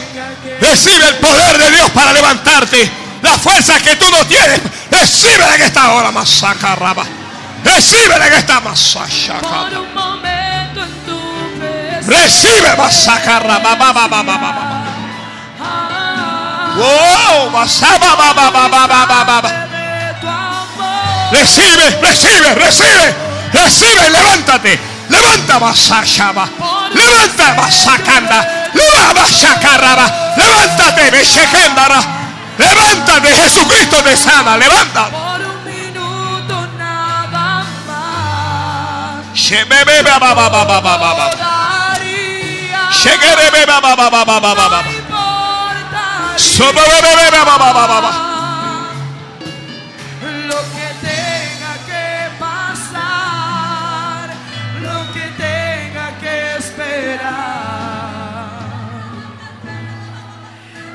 Recibe el poder de Dios para levantarte. La fuerza que tú no tienes, recíbela en esta hora, masaca raba. Recíbela en esta masaca. Por un momento en tu presencia. Recibe masaca Ah, amor. Recibe, recibe, recibe, recibe, levántate. Levanta masashaba. Levanta masacanda. Levanta masacaraba. Levántate, meshekendara. Levántate, Jesucristo te sana. Más. Shebebe ba ba ba ba ba ba ba ba ba ba ba ba ba ba. Lo que tenga que pasar, lo que tenga que esperar.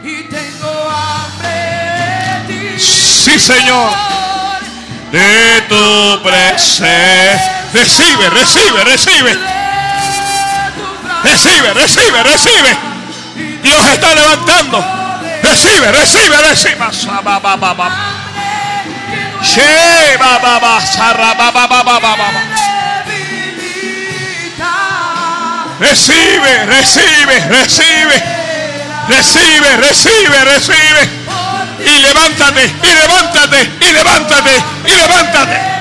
Y tengo hambre de ti. Sí, Señor. De tu presencia. Recibe, recibe, recibe. Recibe, recibe, recibe. Dios está levantando. Recibe, recibe, reciba. Recibe, recibe, recibe. Recibe, recibe, recibe. Y levántate, y levántate, y levántate, y levántate.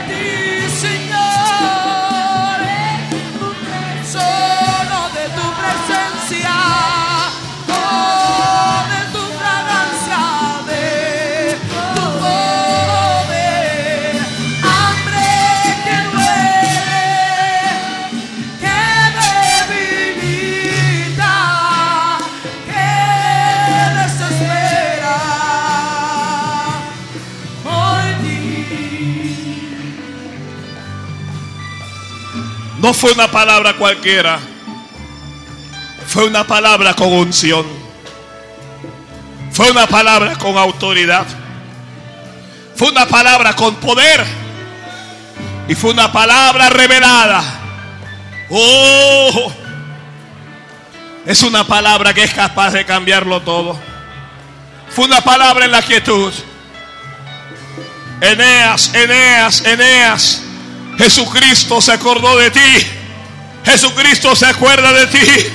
No fue una palabra cualquiera. Fue una palabra con unción. Fue una palabra con autoridad. Fue una palabra con poder. Y fue una palabra revelada. Oh, es una palabra que es capaz de cambiarlo todo. Fue una palabra en la quietud. Eneas, Eneas, Eneas. Jesucristo se acordó de ti. Jesucristo se acuerda de ti.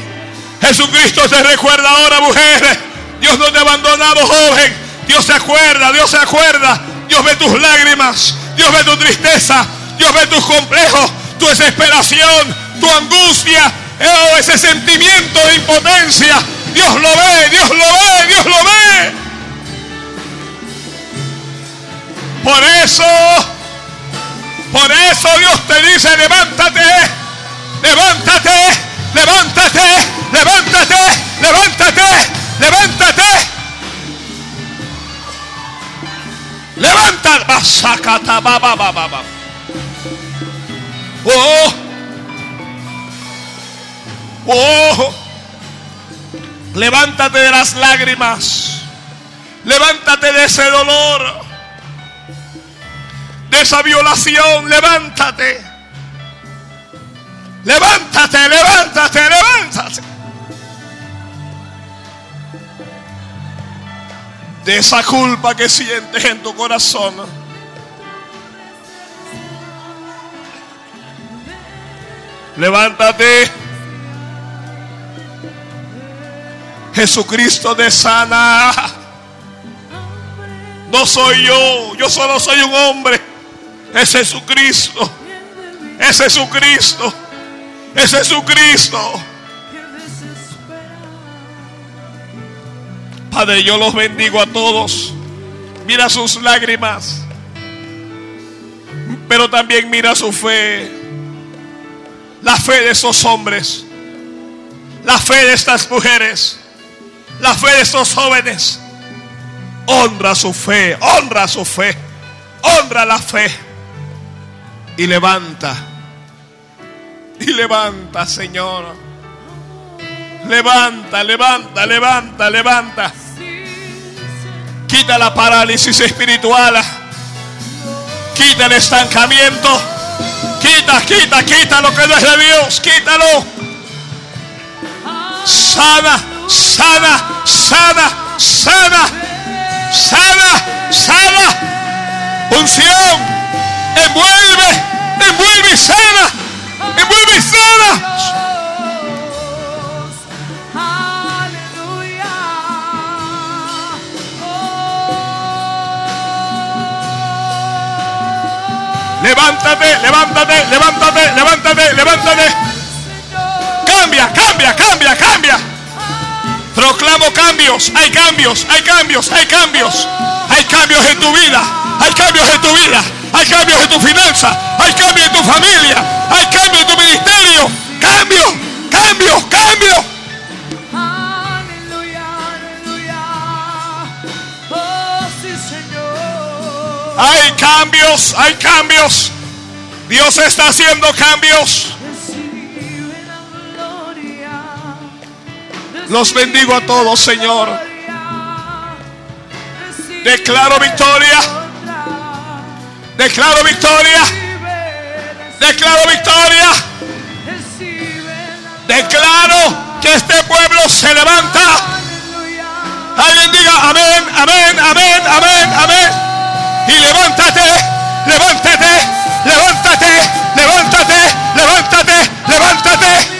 Jesucristo te recuerda ahora, mujer. Dios no te ha abandonado, joven. Dios se acuerda, Dios se acuerda. Dios ve tus lágrimas. Dios ve tu tristeza. Dios ve tus complejos, tu desesperación, tu angustia. Oh, ese sentimiento de impotencia. Dios lo ve, Dios lo ve, Dios lo ve. Por eso, por eso Dios te dice, levántate, levántate, levántate, levántate, levántate, levántate. Levanta, ba, ba. Oh, oh, levántate de las lágrimas, levántate de ese dolor, esa violación, levántate, levántate, levántate, levántate. de esa culpa que sientes en tu corazón. Levántate. Jesucristo de sana. No soy yo, yo solo soy un hombre. Es Jesucristo. Es Jesucristo. Es Jesucristo. Padre, yo los bendigo a todos. Mira sus lágrimas. Pero también mira su fe. La fe de esos hombres. La fe de estas mujeres. La fe de estos jóvenes. Honra su fe. Honra su fe. Honra la fe. Y levanta. Y levanta, Señor. Levanta, levanta, levanta, levanta. Quita la parálisis espiritual. Quita el estancamiento. Quita, quita, quita lo que no es de Dios. Quítalo. Sana, sana, sana, sana, sana, sana. Unción. Envuelve, envuelve y sana. Envuelve y sana. Levántate, levántate, levántate, levántate, levántate. Cambia, cambia, cambia, cambia. Proclamo cambios, hay cambios, hay cambios, hay cambios. Hay cambios en tu vida, hay cambios en tu vida, hay cambios en tu finanza, hay cambios en tu familia, hay cambios en tu ministerio. Cambio, cambio, cambio. Hay cambios, hay cambios. Dios está haciendo cambios. Los bendigo a todos, Señor. Declaro victoria. Declaro victoria. Declaro victoria. Declaro que este pueblo se levanta. Alguien diga amén, amén, amén, amén, amén y levántate, levántate, levántate, levántate, levántate, levántate.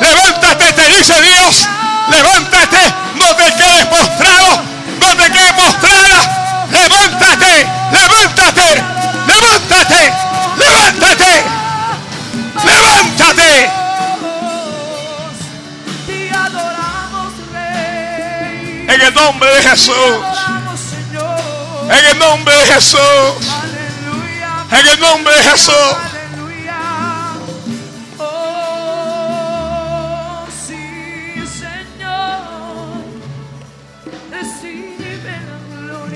Levántate, te dice Dios. Levántate, no te quedes postrado, no te quedes postrada. Levántate, levántate, levántate, levántate, levántate. En el nombre de Jesús. En el nombre de Jesús. En el nombre de Jesús.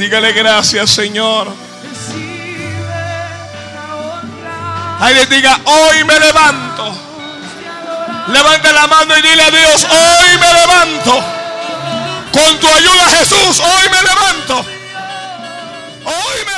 Dígale gracias, Señor. Alguien diga, hoy me levanto. Te adoramos. Levanta la mano y dile a Dios, hoy me levanto. Con tu ayuda, Jesús, hoy me levanto. Hoy me